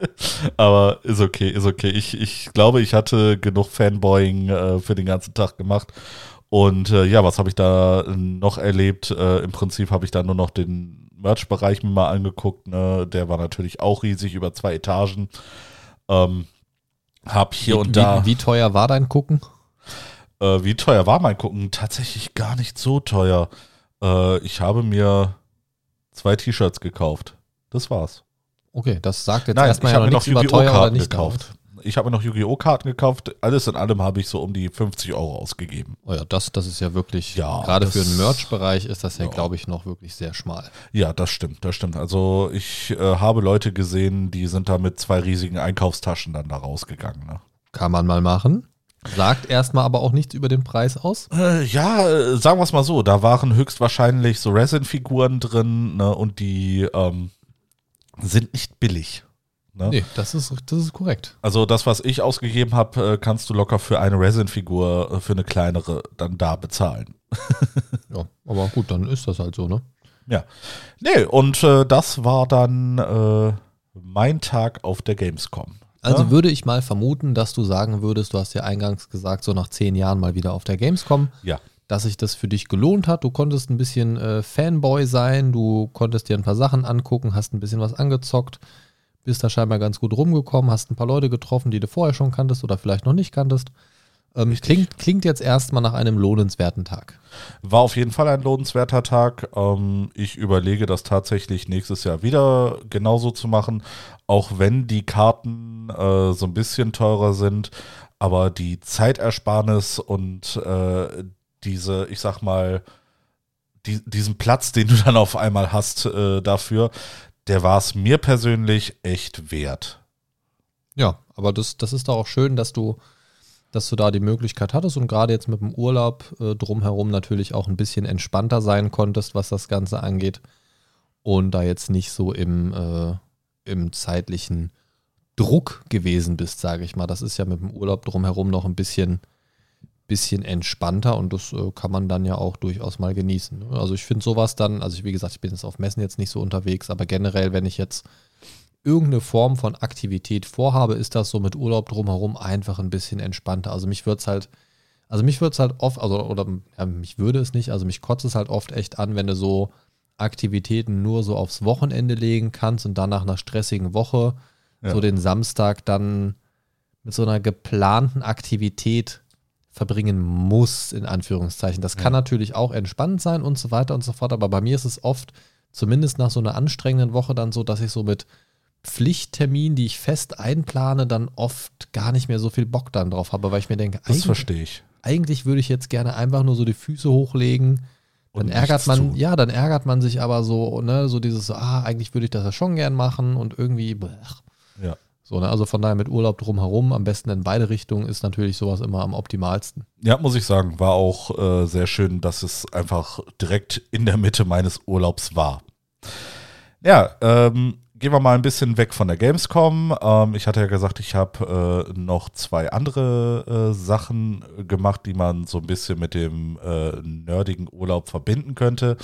S2: Aber ist okay, ist okay. Ich, ich glaube, ich hatte genug Fanboying äh, für den ganzen Tag gemacht. Und äh, ja, was habe ich da noch erlebt? Äh, Im Prinzip habe ich da nur noch den Merch-Bereich mir mal angeguckt. Ne? Der war natürlich auch riesig, über zwei Etagen. Ähm, hab hier
S3: wie,
S2: und da.
S3: Wie, wie teuer war dein Gucken?
S2: Äh, wie teuer war mein Gucken? Tatsächlich gar nicht so teuer. Äh, ich habe mir zwei T-Shirts gekauft. Das war's.
S3: Okay, das sagt jetzt
S2: Nein,
S3: erstmal
S2: ich
S3: ja
S2: habe
S3: noch nichts über
S2: Yu-Gi-Oh!
S3: teuer oder
S2: Karten
S3: nicht
S2: gekauft. Ich habe mir noch Yu-Gi-Oh! Karten gekauft. Alles in allem habe ich so um die 50 Euro ausgegeben.
S3: Oh ja, das, das ist ja wirklich,
S2: Ja,
S3: gerade für den Merch-Bereich ist das ja,
S2: Ja.
S3: glaube ich, noch wirklich sehr schmal.
S2: Ja, das stimmt, das stimmt. Also ich äh, habe Leute gesehen, die sind da mit zwei riesigen Einkaufstaschen dann da rausgegangen. Ne?
S3: Kann man mal machen. Sagt erstmal aber auch nichts über den Preis aus.
S2: Äh, ja, äh, sagen wir es mal so, da waren höchstwahrscheinlich so Resin-Figuren drin ne, und die ähm, sind nicht billig. Ne?
S3: Nee, das ist, das ist korrekt.
S2: Also das, was ich ausgegeben habe, äh, kannst du locker für eine Resin-Figur, äh, für eine kleinere, dann da bezahlen.
S3: Ja, aber gut, dann ist das halt so, ne?
S2: Ja. Nee, und äh, das war dann äh, mein Tag auf der Gamescom.
S3: Also
S2: ja?
S3: würde ich mal vermuten, dass du sagen würdest, du hast ja eingangs gesagt, so nach zehn Jahren mal wieder auf der Gamescom,
S2: Ja.
S3: Dass sich das für dich gelohnt hat. Du konntest ein bisschen äh, Fanboy sein, du konntest dir ein paar Sachen angucken, hast ein bisschen was angezockt, bist da scheinbar ganz gut rumgekommen, hast ein paar Leute getroffen, die du vorher schon kanntest oder vielleicht noch nicht kanntest. Ähm, klingt, klingt jetzt erstmal nach einem lohnenswerten Tag.
S2: War auf jeden Fall ein lohnenswerter Tag. Ähm, ich überlege das tatsächlich nächstes Jahr wieder genauso zu machen, auch wenn die Karten äh, so ein bisschen teurer sind, aber die Zeitersparnis und äh, diese, ich sag mal, die, diesen Platz, den du dann auf einmal hast äh, dafür, der war es mir persönlich echt wert.
S3: Ja, aber das, das ist doch auch schön, dass du, dass du da die Möglichkeit hattest und gerade jetzt mit dem Urlaub äh, drumherum natürlich auch ein bisschen entspannter sein konntest, was das Ganze angeht. Und da jetzt nicht so im, äh, im zeitlichen Druck gewesen bist, sage ich mal. Das ist ja mit dem Urlaub drumherum noch ein bisschen, bisschen entspannter und das äh, kann man dann ja auch durchaus mal genießen. ne? Also ich finde sowas dann, also ich, wie gesagt, ich bin jetzt auf Messen jetzt nicht so unterwegs, aber generell, wenn ich jetzt irgendeine Form von Aktivität vorhabe, ist das so mit Urlaub drumherum einfach ein bisschen entspannter. Also mich würde es halt, also mich würde es halt oft, also oder ja, mich würde es nicht, also mich kotzt es halt oft echt an, wenn du so Aktivitäten nur so aufs Wochenende legen kannst und dann nach einer stressigen Woche
S2: Ja.
S3: so den Samstag dann mit so einer geplanten Aktivität verbringen muss, in Anführungszeichen. Das kann
S2: Ja.
S3: natürlich auch entspannt sein und so weiter und so fort, aber bei mir ist es oft, zumindest nach so einer anstrengenden Woche, dann so, dass ich so mit Pflichtterminen, die ich fest einplane, dann oft gar nicht mehr so viel Bock dann drauf habe, weil ich mir denke,
S2: Das
S3: eigentlich,
S2: verstehe ich.
S3: eigentlich würde ich jetzt gerne einfach nur so die Füße hochlegen. Dann ärgert man,
S2: tun.
S3: ja, dann ärgert man sich aber so, ne, so dieses, ah, eigentlich würde ich das ja schon gern machen und irgendwie, blech.
S2: Ja.
S3: So, ne, also von daher mit Urlaub drumherum, am besten in beide Richtungen, ist natürlich sowas immer am optimalsten.
S2: Ja, muss ich sagen, war auch äh, sehr schön, dass es einfach direkt in der Mitte meines Urlaubs war. Ja, ähm, gehen wir mal ein bisschen weg von der Gamescom. Ähm, ich hatte ja gesagt, ich habe äh, noch zwei andere äh, Sachen gemacht, die man so ein bisschen mit dem äh, nerdigen Urlaub verbinden könnte.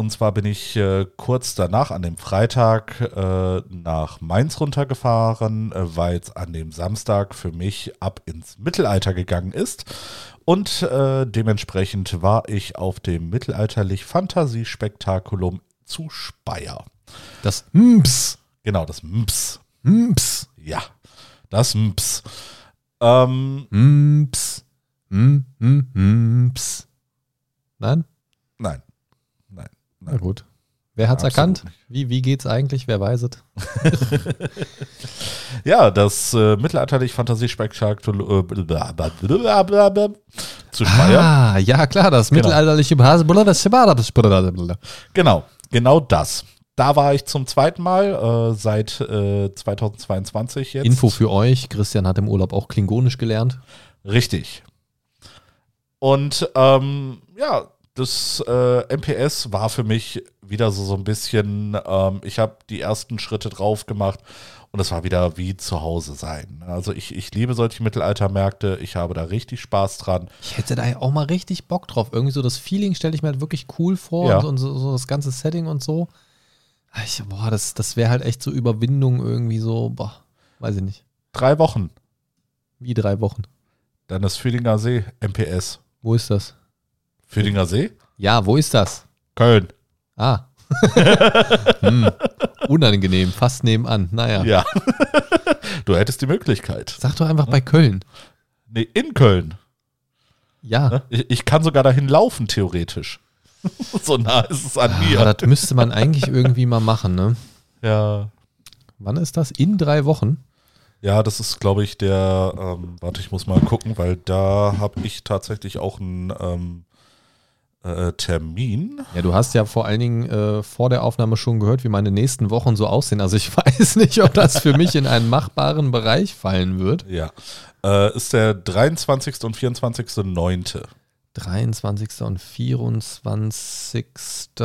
S2: Und zwar bin ich äh, kurz danach an dem Freitag äh, nach Mainz runtergefahren, äh, weil es an dem Samstag für mich ab ins Mittelalter gegangen ist. Und äh, dementsprechend war ich auf dem mittelalterlich Fantasiespektakulum zu Speyer.
S3: Das Mps,
S2: Genau, das MPS.
S3: Mps,
S2: Ja, das MPS. Ähm,
S3: Mps, Mps. Nein, Na gut. Wer hat's
S2: Absolut
S3: erkannt?
S2: nicht.
S3: Wie, wie geht's eigentlich? Wer weiß es?
S2: Ja, das äh, mittelalterlich Fantasiespektakulum äh, zu Speyer.
S3: Ah, ja klar, das
S2: Genau.
S3: mittelalterliche.
S2: Genau, genau das. Da war ich zum zweiten Mal äh, seit äh, 2022 jetzt.
S3: Info für euch, Christian hat im Urlaub auch Klingonisch gelernt.
S2: Richtig. Und ähm, ja, das äh, MPS war für mich wieder so, so ein bisschen, ähm, ich habe die ersten Schritte drauf gemacht und es war wieder wie zu Hause sein. Also ich, ich liebe solche Mittelaltermärkte, ich habe da richtig Spaß dran.
S3: Ich hätte da auch mal richtig Bock drauf. Irgendwie so das Feeling stelle ich mir halt wirklich cool vor
S2: Ja.
S3: und, so, so, das ganze Setting und so. Ich, boah, das, das wäre halt echt so Überwindung irgendwie so, boah, weiß ich nicht.
S2: Drei Wochen,
S3: Wie drei Wochen.
S2: dann das Fühlinger See, MPS.
S3: Wo ist das?
S2: Fühlinger See?
S3: Ja, wo ist das?
S2: Köln.
S3: Ah. hm. Unangenehm, fast nebenan. Naja.
S2: Ja. du hättest die Möglichkeit.
S3: Sag doch einfach bei Köln.
S2: Nee, in Köln.
S3: Ja.
S2: Ne? Ich, ich kann sogar dahin laufen, theoretisch. so nah ist es an
S3: Ah,
S2: mir.
S3: das müsste man eigentlich irgendwie mal machen, ne?
S2: Ja.
S3: Wann ist das? In drei Wochen?
S2: Ja, das ist, glaube ich, der, ähm, warte, ich muss mal gucken, weil da habe ich tatsächlich auch einen ähm, äh, Termin.
S3: Ja, du hast ja vor allen Dingen äh, vor der Aufnahme schon gehört, wie meine nächsten Wochen so aussehen. Also ich weiß nicht, ob das für mich in einen machbaren Bereich fallen wird.
S2: Ja. Äh, ist der 23. und 24.9.
S3: 23. und 24. Äh,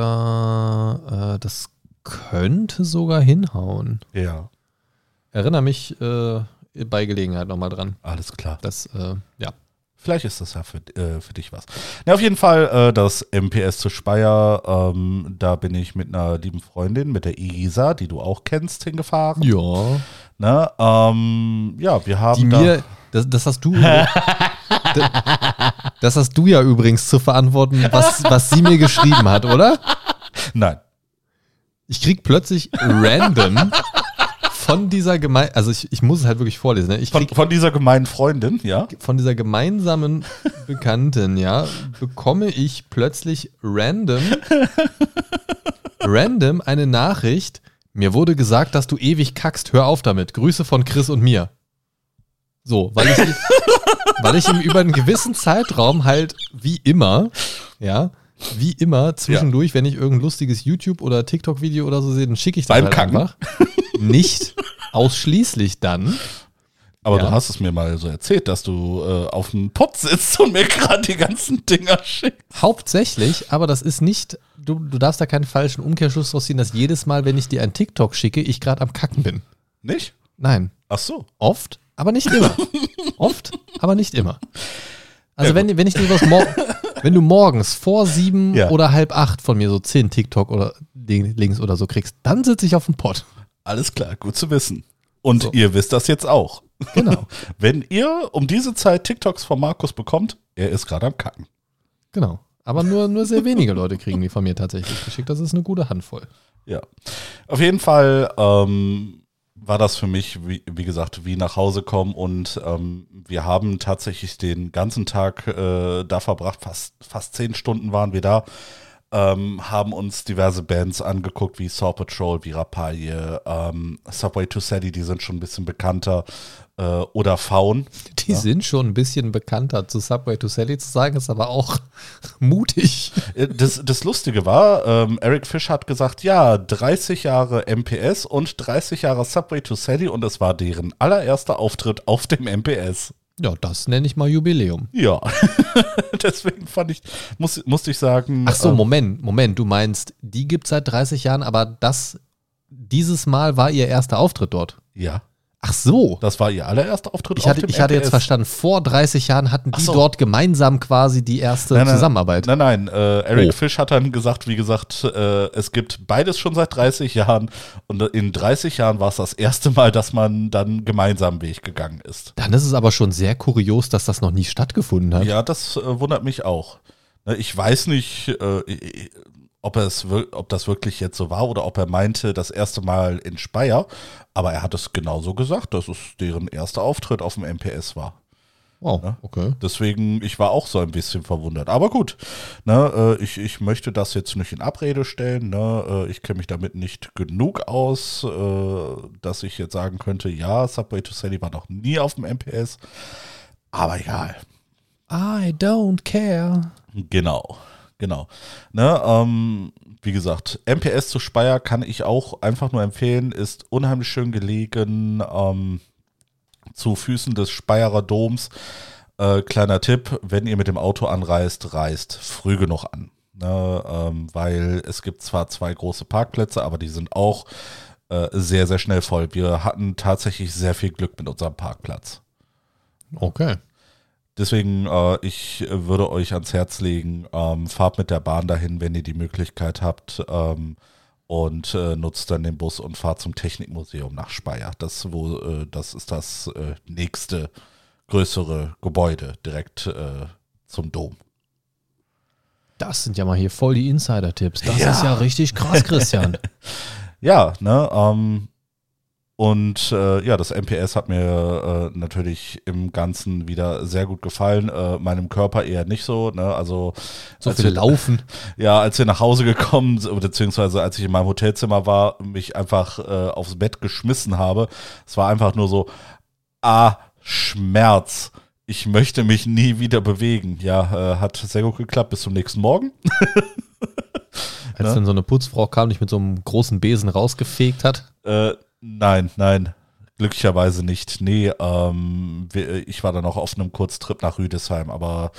S3: das könnte sogar hinhauen.
S2: Ja,
S3: Erinnere mich äh, bei Gelegenheit nochmal dran.
S2: alles klar.
S3: Das, äh, ja.
S2: Vielleicht ist das ja für, äh, für dich was. Ja, auf jeden Fall äh, das MPS zu Speyer. Ähm, da bin ich mit einer lieben Freundin, mit der Isa, die du auch kennst, hingefahren.
S3: Ja.
S2: Ne? Ähm, ja, wir haben
S3: Die
S2: da.
S3: mir, das, das hast du. das hast du ja übrigens zu verantworten, was, was sie mir geschrieben hat, oder?
S2: Nein.
S3: Ich krieg plötzlich random von dieser gemein, also ich, ich muss es halt wirklich vorlesen, ne? Ich
S2: Von,
S3: krieg
S2: von dieser gemeinen Freundin, ja.
S3: von dieser gemeinsamen Bekannten, ja, bekomme ich plötzlich random, random eine Nachricht. Mir wurde gesagt, dass du ewig kackst. Hör auf damit. Grüße von Chris und mir. So, weil ich, weil ich ihm über einen gewissen Zeitraum halt wie immer, ja, wie immer zwischendurch, wenn ich irgendein lustiges YouTube- oder TikTok-Video oder so sehe, dann schicke ich das
S2: Beim
S3: halt
S2: Kacken?
S3: einfach. Nicht ausschließlich dann.
S2: Aber
S3: Ja.
S2: du hast es mir mal so erzählt, dass du äh, auf dem Pott sitzt und mir gerade die ganzen Dinger schickst.
S3: Hauptsächlich, aber das ist nicht, du, du darfst da keinen falschen Umkehrschluss draus ziehen, dass jedes Mal, wenn ich dir ein TikTok schicke, ich gerade am Kacken bin.
S2: Nicht?
S3: Nein.
S2: Ach so.
S3: Oft, aber nicht immer. Oft, aber nicht immer. Also
S2: Ja,
S3: wenn, wenn ich dir was wenn du morgens vor sieben
S2: Ja.
S3: oder halb acht von mir so zehn TikTok oder Links oder so kriegst, dann sitze ich auf dem Pott.
S2: Alles klar, gut zu wissen. Und
S3: So.
S2: ihr wisst das jetzt auch.
S3: Genau,
S2: Wenn ihr um diese Zeit TikToks von Markus bekommt, er ist gerade am Kacken.
S3: genau. Aber nur, nur sehr wenige Leute kriegen die von mir tatsächlich geschickt. Das ist eine gute Handvoll.
S2: Ja. Auf jeden Fall ähm, war das für mich, wie, wie gesagt, wie nach Hause kommen und ähm, wir haben tatsächlich den ganzen Tag äh, da verbracht, fast, fast zehn Stunden waren wir da, ähm, haben uns diverse Bands angeguckt, wie Saw Patrol, wie Rapalje, ähm, Subway to Sally, die sind schon ein bisschen bekannter, äh, oder Faun.
S3: Die sind schon ein bisschen bekannter. Zu Subway to Sally zu sagen, ist aber auch mutig.
S2: Äh, Das, das Lustige war, ähm, Eric Fish hat gesagt, ja, 30 Jahre MPS und 30 Jahre Subway to Sally und es war deren allererster Auftritt auf dem MPS.
S3: Ja, das nenne ich mal Jubiläum.
S2: Ja, deswegen fand ich, muss, musste ich sagen.
S3: Ach so,
S2: ähm,
S3: Moment, Moment. Du meinst, die gibt es seit 30 Jahren, aber das, dieses Mal war ihr erster Auftritt dort.
S2: Ja,
S3: Ach so.
S2: das war ihr allererster Auftritt
S3: Ich hatte,
S2: auf dem
S3: ich hatte jetzt verstanden, vor 30 Jahren hatten die
S2: so.
S3: dort gemeinsam quasi die erste
S2: Nein, nein,
S3: Zusammenarbeit.
S2: Nein, nein, äh, Eric
S3: Oh.
S2: Fish hat dann gesagt, wie gesagt, äh, es gibt beides schon seit 30 Jahren und in 30 Jahren war es das erste Mal, dass man dann gemeinsam Weg gegangen ist.
S3: Dann ist es aber schon sehr kurios, dass das noch nie stattgefunden hat.
S2: Ja, das äh, wundert mich auch. Ne, Ich weiß nicht, äh, ob, es, ob das wirklich jetzt so war oder ob er meinte, das erste Mal in Speyer, aber er hat es genauso gesagt, dass es deren erster Auftritt auf dem MPS war.
S3: Wow, okay.
S2: Deswegen, ich war auch so ein bisschen verwundert. Aber gut, ne, äh, ich, ich möchte das jetzt nicht in Abrede stellen. Ne, äh, ich kenne mich damit nicht genug aus, äh, dass ich jetzt sagen könnte, ja, Subway to Sally war noch nie auf dem MPS. Aber egal.
S3: I don't care.
S2: Genau, genau. Ne, ähm, wie gesagt, MPS zu Speyer kann ich auch einfach nur empfehlen, ist unheimlich schön gelegen ähm, zu Füßen des Speyerer Doms. Äh, kleiner Tipp, wenn ihr mit dem Auto anreist, reist früh genug an. Ne, ähm, weil es gibt zwar zwei große Parkplätze, aber die sind auch äh, sehr, sehr schnell voll. Wir hatten tatsächlich sehr viel Glück mit unserem Parkplatz.
S3: Okay.
S2: Deswegen, äh, ich würde euch ans Herz legen, ähm, fahrt mit der Bahn dahin, wenn ihr die Möglichkeit habt. Ähm, und äh, nutzt dann den Bus und fahrt zum Technikmuseum nach Speyer. Das, wo, äh, das ist das äh, nächste größere Gebäude direkt äh, zum Dom.
S3: Das sind ja mal hier voll die Insider-Tipps. Das
S2: Ja.
S3: ist ja richtig krass, Christian.
S2: Ja, ne, ähm, und äh, ja, das MPS hat mir äh, natürlich im Ganzen wieder sehr gut gefallen. Äh, meinem Körper eher nicht so. Ne? Also
S3: So
S2: als
S3: viel
S2: wir-
S3: Laufen.
S2: Ja, als wir nach Hause gekommen sind, beziehungsweise als ich in meinem Hotelzimmer war, mich einfach äh, aufs Bett geschmissen habe. Es war einfach nur so, ah, Schmerz. Ich möchte mich nie wieder bewegen. Ja, äh, hat sehr gut geklappt. Bis zum nächsten Morgen.
S3: Als dann so eine Putzfrau kam, dich mit so einem großen Besen rausgefegt hat.
S2: Äh, nein, nein. Glücklicherweise nicht. Nee, ähm, ich war dann auch auf einem Kurztrip nach Rüdesheim, aber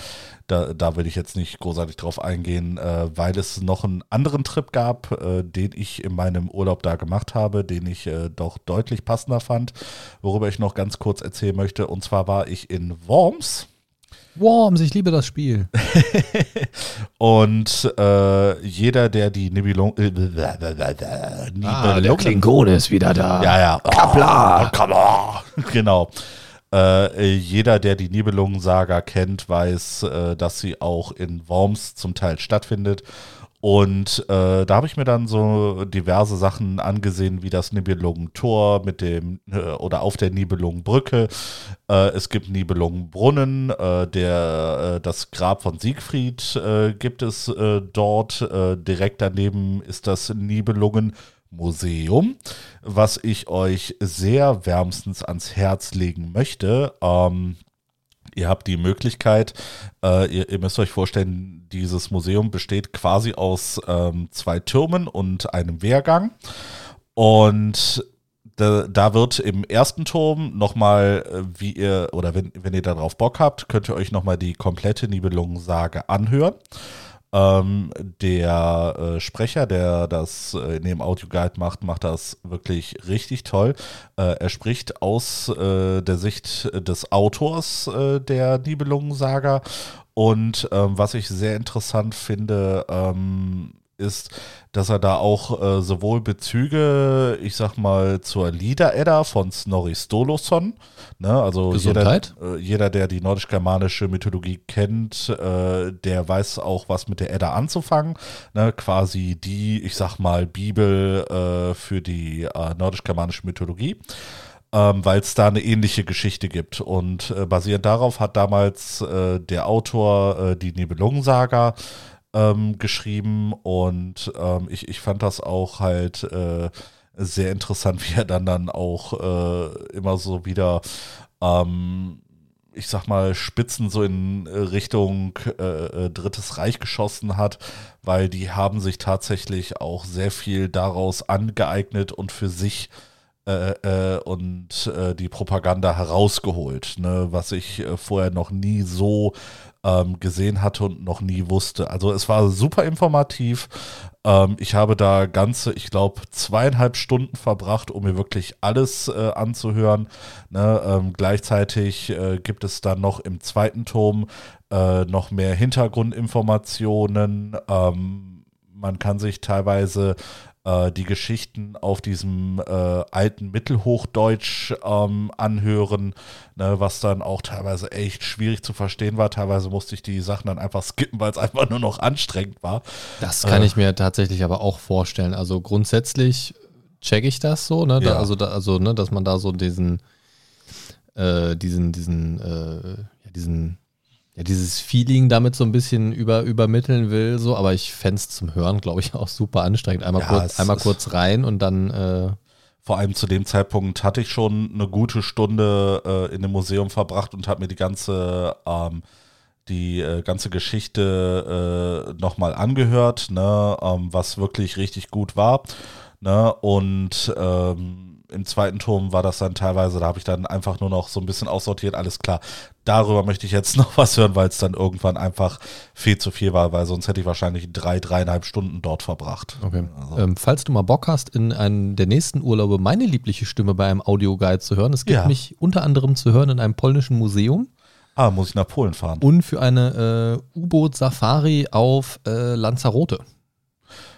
S2: da, da will ich jetzt nicht großartig drauf eingehen, äh, weil es noch einen anderen Trip gab, äh, den ich in meinem Urlaub da gemacht habe, den ich äh, doch deutlich passender fand, worüber ich noch ganz kurz erzählen möchte. Und zwar war ich in Worms.
S3: Worms, ich liebe das Spiel.
S2: Und äh, jeder, der die Nibelung, äh, Nibelungen
S3: Klingone ist wieder da.
S2: Ja, ja. Kapla. Kapla. Genau. Äh, jeder, der die Nibelungen-Saga kennt, weiß, äh, dass sie auch in Worms zum Teil stattfindet. Und äh, da habe ich mir dann so diverse Sachen angesehen, wie das Nibelungen-Tor mit dem äh, oder auf der Nibelungen-Brücke. Äh, es gibt Nibelungen-Brunnen, äh, der äh, das Grab von Siegfried äh, gibt es dort. Direkt daneben ist das Nibelungen Museum, was ich euch sehr wärmstens ans Herz legen möchte. Ähm, ihr habt die Möglichkeit, äh, ihr, ihr müsst euch vorstellen, dieses Museum besteht quasi aus ähm, zwei Türmen und einem Wehrgang. Und da, da wird im ersten Turm nochmal, äh, wie ihr, oder wenn, wenn ihr darauf Bock habt, könnt ihr euch nochmal die komplette Nibelungensage anhören. Ähm, der äh, Sprecher, der das äh, in dem Audioguide macht, macht das wirklich richtig toll. Äh, er spricht aus äh, der Sicht des Autors äh, der Nibelungensaga. Und ähm, was ich sehr interessant finde, ähm, ist, dass er da auch äh, sowohl Bezüge, ich sag mal, zur Lieder-Edda von Snorri Sturluson, ne, also
S3: Gesundheit.
S2: Jeder, äh, jeder, der die nordisch-germanische Mythologie kennt, äh, der weiß auch, was mit der Edda anzufangen, ne, quasi die, ich sag mal, Bibel äh, für die äh, nordisch-germanische Mythologie ähm, weil es da eine ähnliche Geschichte gibt. Und äh, basierend darauf hat damals der Autor die Nibelungensaga ähm, geschrieben und ähm, ich, ich fand das auch halt äh, sehr interessant, wie er dann dann auch äh, immer so wieder ähm, ich sag mal, Spitzen so in äh, Richtung äh, äh, Drittes Reich geschossen hat, weil die haben sich tatsächlich auch sehr viel daraus angeeignet und für sich äh, äh, und äh, die Propaganda herausgeholt, ne, was ich äh, vorher noch nie so ähm, gesehen hatte und noch nie wusste. Also es war super informativ. Ähm, ich habe da ganze, ich glaube, zweieinhalb Stunden verbracht, um mir wirklich alles äh, anzuhören. Ne, ähm, gleichzeitig äh, gibt es dann noch im zweiten Turm äh, noch mehr Hintergrundinformationen. Ähm, man kann sich teilweise äh, die Geschichten auf diesem äh, alten Mittelhochdeutsch ähm, anhören, ne, was dann auch teilweise echt schwierig zu verstehen war. Teilweise musste ich die Sachen dann einfach skippen, weil es einfach nur noch anstrengend war.
S3: Das kann
S2: Äh.
S3: ich mir tatsächlich aber auch vorstellen. Also grundsätzlich check ich das so, ne? Da,
S2: Ja.
S3: also, da, also ne, dass man da so diesen, äh, diesen, diesen, äh, ja, diesen, ja, dieses Feeling damit so ein bisschen über, übermitteln will, so, aber ich fände es zum Hören, glaube ich, auch super anstrengend. Einmal,
S2: Ja,
S3: kurz, einmal kurz rein und dann, äh,
S2: Vor allem zu dem Zeitpunkt hatte ich schon eine gute Stunde äh, in dem Museum verbracht und habe mir die ganze ähm, die äh, ganze Geschichte äh, nochmal angehört, ne, ähm, was wirklich richtig gut war. Ne, und ähm, im zweiten Turm war das dann teilweise, da habe ich dann einfach nur noch so ein bisschen aussortiert, alles klar. Darüber möchte ich jetzt noch was hören, weil es dann irgendwann einfach viel zu viel war, weil sonst hätte ich wahrscheinlich drei, dreieinhalb Stunden dort verbracht.
S3: Okay. Also. Ähm, falls du mal Bock hast, in einem der nächsten Urlaube meine liebliche Stimme bei einem Audioguide zu hören, es gibt ja. mich unter anderem zu hören in einem polnischen Museum.
S2: Ah, muss ich nach Polen fahren.
S3: Und für eine äh, U-Boot-Safari auf äh, Lanzarote.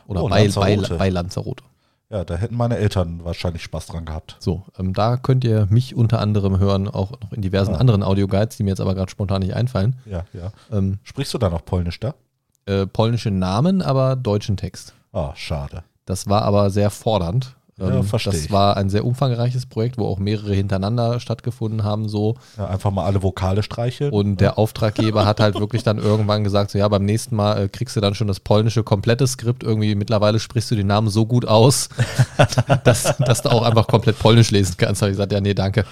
S3: Oder oh, bei, Lanzarote. Bei, bei Lanzarote.
S2: Ja, da hätten meine Eltern wahrscheinlich Spaß dran gehabt.
S3: So, ähm, da könnt ihr mich unter anderem hören, auch noch in diversen ja. anderen Audioguides, die mir jetzt aber gerade spontan nicht einfallen.
S2: Ja, ja. Ähm, Sprichst du da noch Polnisch da?
S3: Äh, polnische Namen, aber deutschen Text.
S2: Ah, oh, schade.
S3: Das war aber sehr fordernd.
S2: Ja, ähm, verstehe
S3: das war ein sehr umfangreiches Projekt, wo auch mehrere hintereinander stattgefunden haben. So.
S2: Ja, einfach mal alle Vokale streicheln.
S3: Und der Auftraggeber hat halt wirklich dann irgendwann gesagt, so ja, beim nächsten Mal äh, kriegst du dann schon das polnische komplette Skript. Irgendwie mittlerweile sprichst du den Namen so gut aus, dass, dass du auch einfach komplett polnisch lesen kannst. Da habe ich gesagt, ja, nee, danke.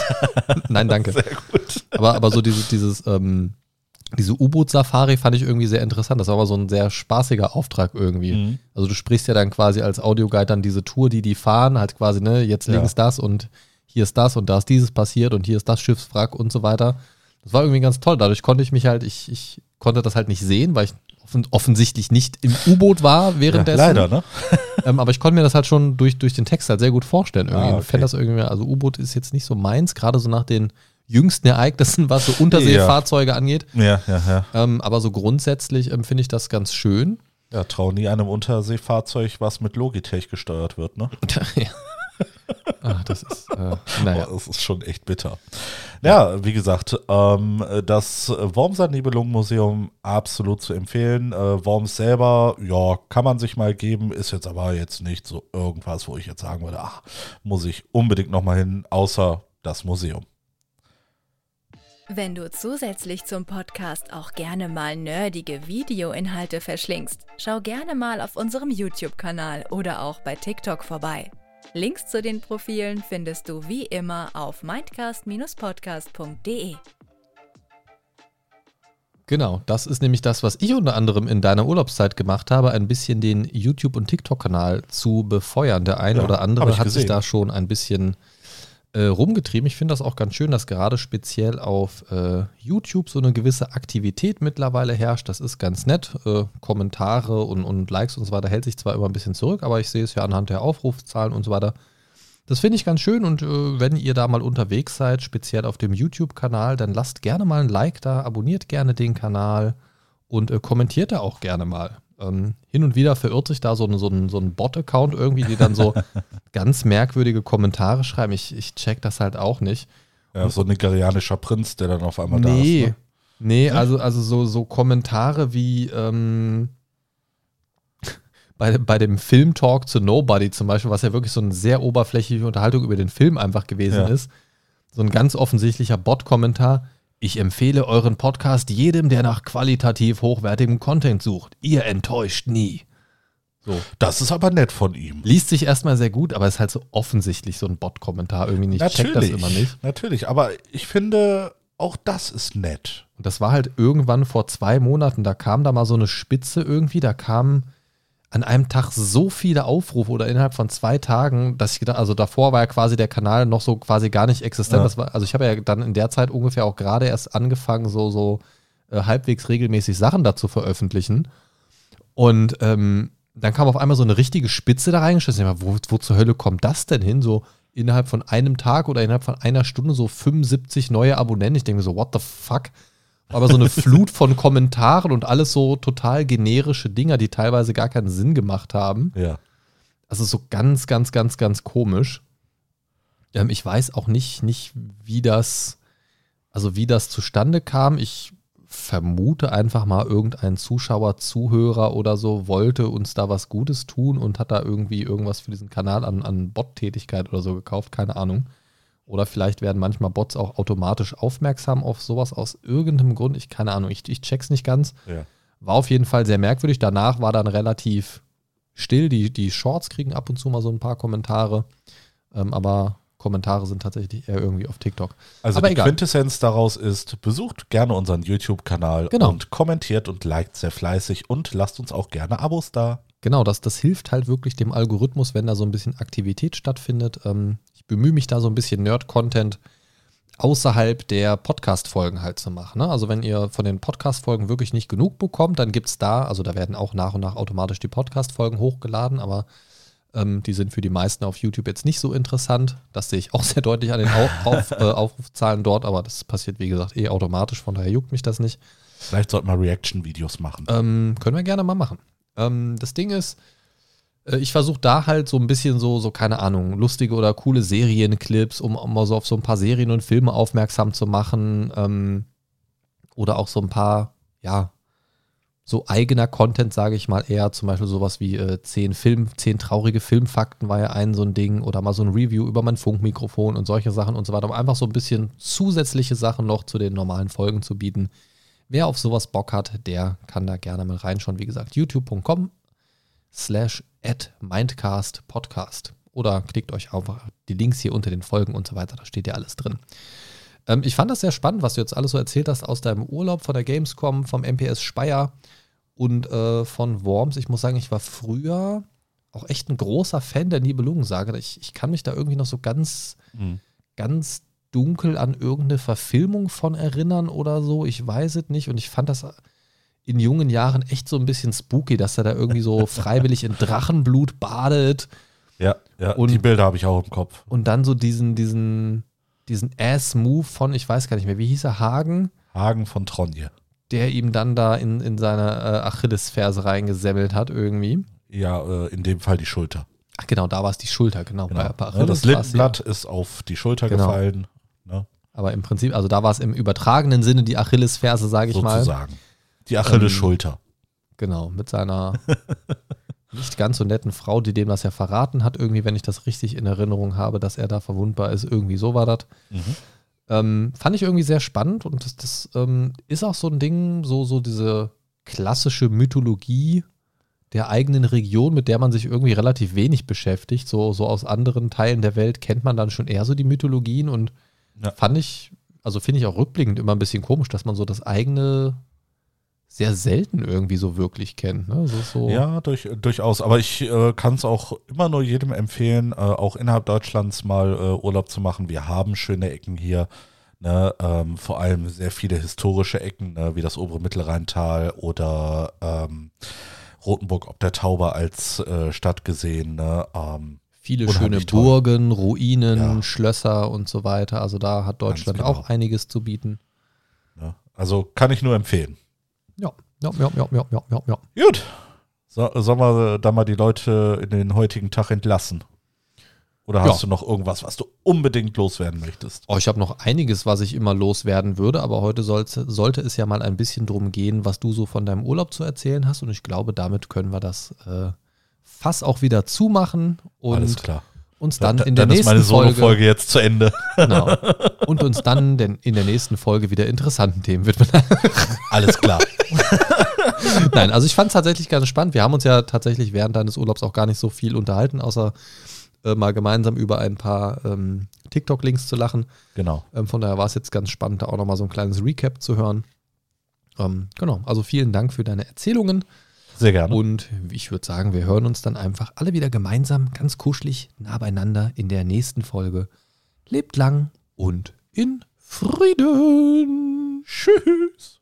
S3: Nein, danke. Sehr gut. Aber, aber so dieses, dieses ähm, diese U-Boot-Safari fand ich irgendwie sehr interessant. Das war aber so ein sehr spaßiger Auftrag irgendwie. Mhm. Also du sprichst ja dann quasi als Audioguide dann diese Tour, die die fahren, halt quasi, ne, jetzt ja. links das und hier ist das und da ist dieses passiert und hier ist das Schiffswrack und so weiter. Das war irgendwie ganz toll. Dadurch konnte ich mich halt, ich, ich konnte das halt nicht sehen, weil ich offen, offensichtlich nicht im U-Boot war währenddessen. Ja,
S2: leider, ne?
S3: ähm, aber ich konnte mir das halt schon durch, durch den Text halt sehr gut vorstellen. Irgendwie. Ah, okay. Ich fände das irgendwie, also U-Boot ist jetzt nicht so meins, gerade so nach den jüngsten Ereignissen, was so Unterseefahrzeuge ja. angeht.
S2: Ja, ja, ja.
S3: Ähm, aber so grundsätzlich ähm, finde ich das ganz schön.
S2: Ja, trau nie einem Unterseefahrzeug, was mit Logitech gesteuert wird, ne?
S3: ja. Ach, das ist, äh, naja.
S2: das ist schon echt bitter. Ja, wie gesagt, ähm, das Wormser Nibelungenmuseum absolut zu empfehlen. Äh, Worms selber, ja, kann man sich mal geben, ist jetzt aber jetzt nicht so irgendwas, wo ich jetzt sagen würde, ach, muss ich unbedingt nochmal hin, außer das Museum.
S4: Wenn du zusätzlich zum Podcast auch gerne mal nerdige Videoinhalte verschlingst, schau gerne mal auf unserem YouTube-Kanal oder auch bei TikTok vorbei. Links zu den Profilen findest du wie immer auf mindcast-podcast.de.
S3: Genau, das ist nämlich das, was ich unter anderem in deiner Urlaubszeit gemacht habe, ein bisschen den YouTube- und TikTok-Kanal zu befeuern. Der eine ja, oder andere hat gesehen. sich da schon ein bisschen äh, rumgetrieben. Ich finde das auch ganz schön, dass gerade speziell auf äh, YouTube so eine gewisse Aktivität mittlerweile herrscht. Das ist ganz nett. Äh, Kommentare und, und Likes und so weiter hält sich zwar immer ein bisschen zurück, aber ich sehe es ja anhand der Aufrufzahlen und so weiter. Das finde ich ganz schön und äh, wenn ihr da mal unterwegs seid, speziell auf dem YouTube-Kanal, dann lasst gerne mal ein Like da, abonniert gerne den Kanal und äh, kommentiert da auch gerne mal. Ähm, hin und wieder verirrt sich da so ein, so ein, so ein Bot-Account irgendwie, die dann so ganz merkwürdige Kommentare schreiben. Ich, ich check das halt auch nicht.
S2: Ja, so ein nigerianischer Prinz, der dann auf einmal
S3: nee,
S2: da ist.
S3: Ne? Nee, also, also so, so Kommentare wie ähm, bei, bei dem Film-Talk zu Nobody zum Beispiel, was ja wirklich so eine sehr oberflächliche Unterhaltung über den Film einfach gewesen ja. ist. So ein ganz offensichtlicher Bot-Kommentar. Ich empfehle euren Podcast jedem, der nach qualitativ hochwertigem Content sucht. Ihr enttäuscht nie.
S2: So. Das ist aber nett von ihm.
S3: Liest sich erstmal sehr gut, aber ist halt so offensichtlich so ein Bot-Kommentar irgendwie nicht.
S2: Natürlich, das immer nicht. Natürlich, aber ich finde, auch das ist nett.
S3: Und das war halt irgendwann vor zwei Monaten, da kam da mal so eine Spitze irgendwie, da kamen an einem Tag so viele Aufrufe oder innerhalb von zwei Tagen, dass ich gedacht, also davor war ja quasi der Kanal noch so quasi gar nicht existent. Ja. War, also ich habe ja dann in der Zeit ungefähr auch gerade erst angefangen, so, so äh, halbwegs regelmäßig Sachen dazu veröffentlichen. Und ähm, dann kam auf einmal so eine richtige Spitze da reingeschissen. Wo, wo zur Hölle kommt das denn hin? So innerhalb von einem Tag oder innerhalb von einer Stunde so 75 neue Abonnenten. Ich denke mir so, what the fuck? Aber so eine Flut von Kommentaren und alles so total generische Dinger, die teilweise gar keinen Sinn gemacht haben.
S2: Ja.
S3: Also so ganz, ganz, ganz, ganz komisch. Ähm, ich weiß auch nicht, nicht, wie das, also wie das zustande kam. Ich vermute einfach mal, irgendein Zuschauer, Zuhörer oder so wollte uns da was Gutes tun und hat da irgendwie irgendwas für diesen Kanal an, an Bot-Tätigkeit oder so gekauft, keine Ahnung. Oder vielleicht werden manchmal Bots auch automatisch aufmerksam auf sowas aus irgendeinem Grund. Ich keine Ahnung, ich, ich check's nicht ganz.
S2: Ja.
S3: War auf jeden Fall sehr merkwürdig. Danach war dann relativ still. Die, die Shorts kriegen ab und zu mal so ein paar Kommentare. Ähm, aber Kommentare sind tatsächlich eher irgendwie auf TikTok.
S2: Also
S3: Aber
S2: die
S3: egal.
S2: Quintessenz daraus ist, besucht gerne unseren YouTube-Kanal
S3: Genau.
S2: und kommentiert und liked sehr fleißig und lasst uns auch gerne Abos da.
S3: Genau, das, das hilft halt wirklich dem Algorithmus, wenn da so ein bisschen Aktivität stattfindet. Ähm, ich bemühe mich da so ein bisschen Nerd-Content außerhalb der Podcast-Folgen halt zu machen. Ne? Also wenn ihr von den Podcast-Folgen wirklich nicht genug bekommt, dann gibt es da, also da werden auch nach und nach automatisch die Podcast-Folgen hochgeladen, aber ähm, die sind für die meisten auf YouTube jetzt nicht so interessant. Das sehe ich auch sehr deutlich an den Au auf, äh, Aufrufzahlen dort, aber das passiert, wie gesagt, eh automatisch, von daher juckt mich das nicht.
S2: Vielleicht sollten wir Reaction-Videos machen.
S3: Ähm, können wir gerne mal machen. Ähm, das Ding ist, äh, ich versuche da halt so ein bisschen so, so, keine Ahnung, lustige oder coole Serienclips, um, mal so auf so ein paar Serien und Filme aufmerksam zu machen. Ähm, oder auch so ein paar, ja, so eigener Content, sage ich mal eher. Zum Beispiel sowas wie äh, zehn Film, zehn traurige Filmfakten war ja ein so ein Ding. Oder mal so ein Review über mein Funkmikrofon und solche Sachen und so weiter. Um einfach so ein bisschen zusätzliche Sachen noch zu den normalen Folgen zu bieten. Wer auf sowas Bock hat, der kann da gerne mal reinschauen. Wie gesagt, youtube.com slash at Mindcast Podcast. Oder klickt euch einfach die Links hier unter den Folgen und so weiter. Da steht ja alles drin. Ähm, ich fand das sehr spannend, was du jetzt alles so erzählt hast aus deinem Urlaub von der Gamescom, vom MPS Speyer und äh, von Worms. Ich muss sagen, ich war früher auch echt ein großer Fan der Nibelungensage. Ich, ich kann mich da irgendwie noch so ganz,
S2: Mhm.
S3: ganz dunkel an irgendeine Verfilmung von erinnern oder so. Ich weiß es nicht. Und ich fand das in jungen Jahren echt so ein bisschen spooky, dass er da irgendwie so freiwillig in Drachenblut badet
S2: Ja, ja
S3: Und-
S2: die Bilder habe ich auch im Kopf.
S3: und dann so diesen, diesen, diesen Ass-Move von, ich weiß gar nicht mehr, wie hieß er, Hagen,
S2: Hagen von Tronje.
S3: der ihm dann da in, in seine äh, Achillesferse reingesemmelt hat irgendwie.
S2: Ja, äh, in dem Fall die Schulter.
S3: Ach genau, da war es die Schulter, genau.
S2: Genau.
S3: Bei, bei
S2: Ja,
S3: Achilles
S2: das
S3: es
S2: Lindenblatt ist auf die Schulter
S3: Genau.
S2: gefallen, ne?
S3: Ja, aber im Prinzip, also da war es im übertragenen Sinne die Achillesferse, sage ich mal.
S2: sozusagen. Die Achilles-Schulter.
S3: Genau, mit seiner nicht ganz so netten Frau, die dem das ja verraten hat, irgendwie, wenn ich das richtig in Erinnerung habe, dass er da verwundbar ist. Irgendwie so war das.
S2: Mhm.
S3: Ähm, fand ich irgendwie sehr spannend und das, das ähm, ist auch so ein Ding, so, so diese klassische Mythologie der eigenen Region, mit der man sich irgendwie relativ wenig beschäftigt. So, so aus anderen Teilen der Welt kennt man dann schon eher so die Mythologien und
S2: Ja.
S3: fand ich, also finde ich auch rückblickend immer ein bisschen komisch, dass man so das eigene sehr selten irgendwie so wirklich kennt. Ne? So, so,
S2: Ja, durch, durchaus. Aber ich äh, kann es auch immer nur jedem empfehlen, äh, auch innerhalb Deutschlands mal äh, Urlaub zu machen. Wir haben schöne Ecken hier. Ne, ähm, vor allem sehr viele historische Ecken, ne, wie das obere Mittelrheintal oder ähm, Rothenburg ob der Tauber als äh, Stadt gesehen. Ne, ähm,
S3: Viele schöne
S2: toll.
S3: Burgen, Ruinen,
S2: Ja.
S3: Schlösser und so weiter. Also da hat Deutschland
S2: genau.
S3: auch einiges zu bieten.
S2: ne. Also kann ich nur empfehlen.
S3: Ja, ja, ja, ja, ja, ja, ja. ja.
S2: Gut. So, sollen wir da mal die Leute in den heutigen Tag entlassen? Oder hast
S3: Ja.
S2: du noch irgendwas, was du unbedingt loswerden möchtest?
S3: Oh, ich habe noch einiges, was ich immer loswerden würde, aber heute sollte, sollte es ja mal ein bisschen drum gehen, was du so von deinem Urlaub zu erzählen hast. Und ich glaube, damit können wir das äh, Fass auch wieder zumachen und uns dann
S2: Da-
S3: in der
S2: dann ist
S3: nächsten
S2: meine
S3: Folge
S2: jetzt zu Ende.
S3: genau, und uns dann denn in der nächsten Folge wieder interessanten Themen widmen.
S2: Alles klar.
S3: Nein, also ich fand es tatsächlich ganz spannend. Wir haben uns ja tatsächlich während deines Urlaubs auch gar nicht so viel unterhalten, außer äh, mal gemeinsam über ein paar ähm, TikTok-Links zu lachen.
S2: genau.
S3: Ähm, von daher war es jetzt ganz spannend, da auch nochmal so ein kleines Recap zu hören. Ähm, genau, also vielen Dank für deine Erzählungen.
S2: Sehr gerne.
S3: Und ich würde sagen, wir hören uns dann einfach alle wieder gemeinsam, ganz kuschelig, nah beieinander in der nächsten Folge. Lebt lang und in Frieden.
S2: Tschüss.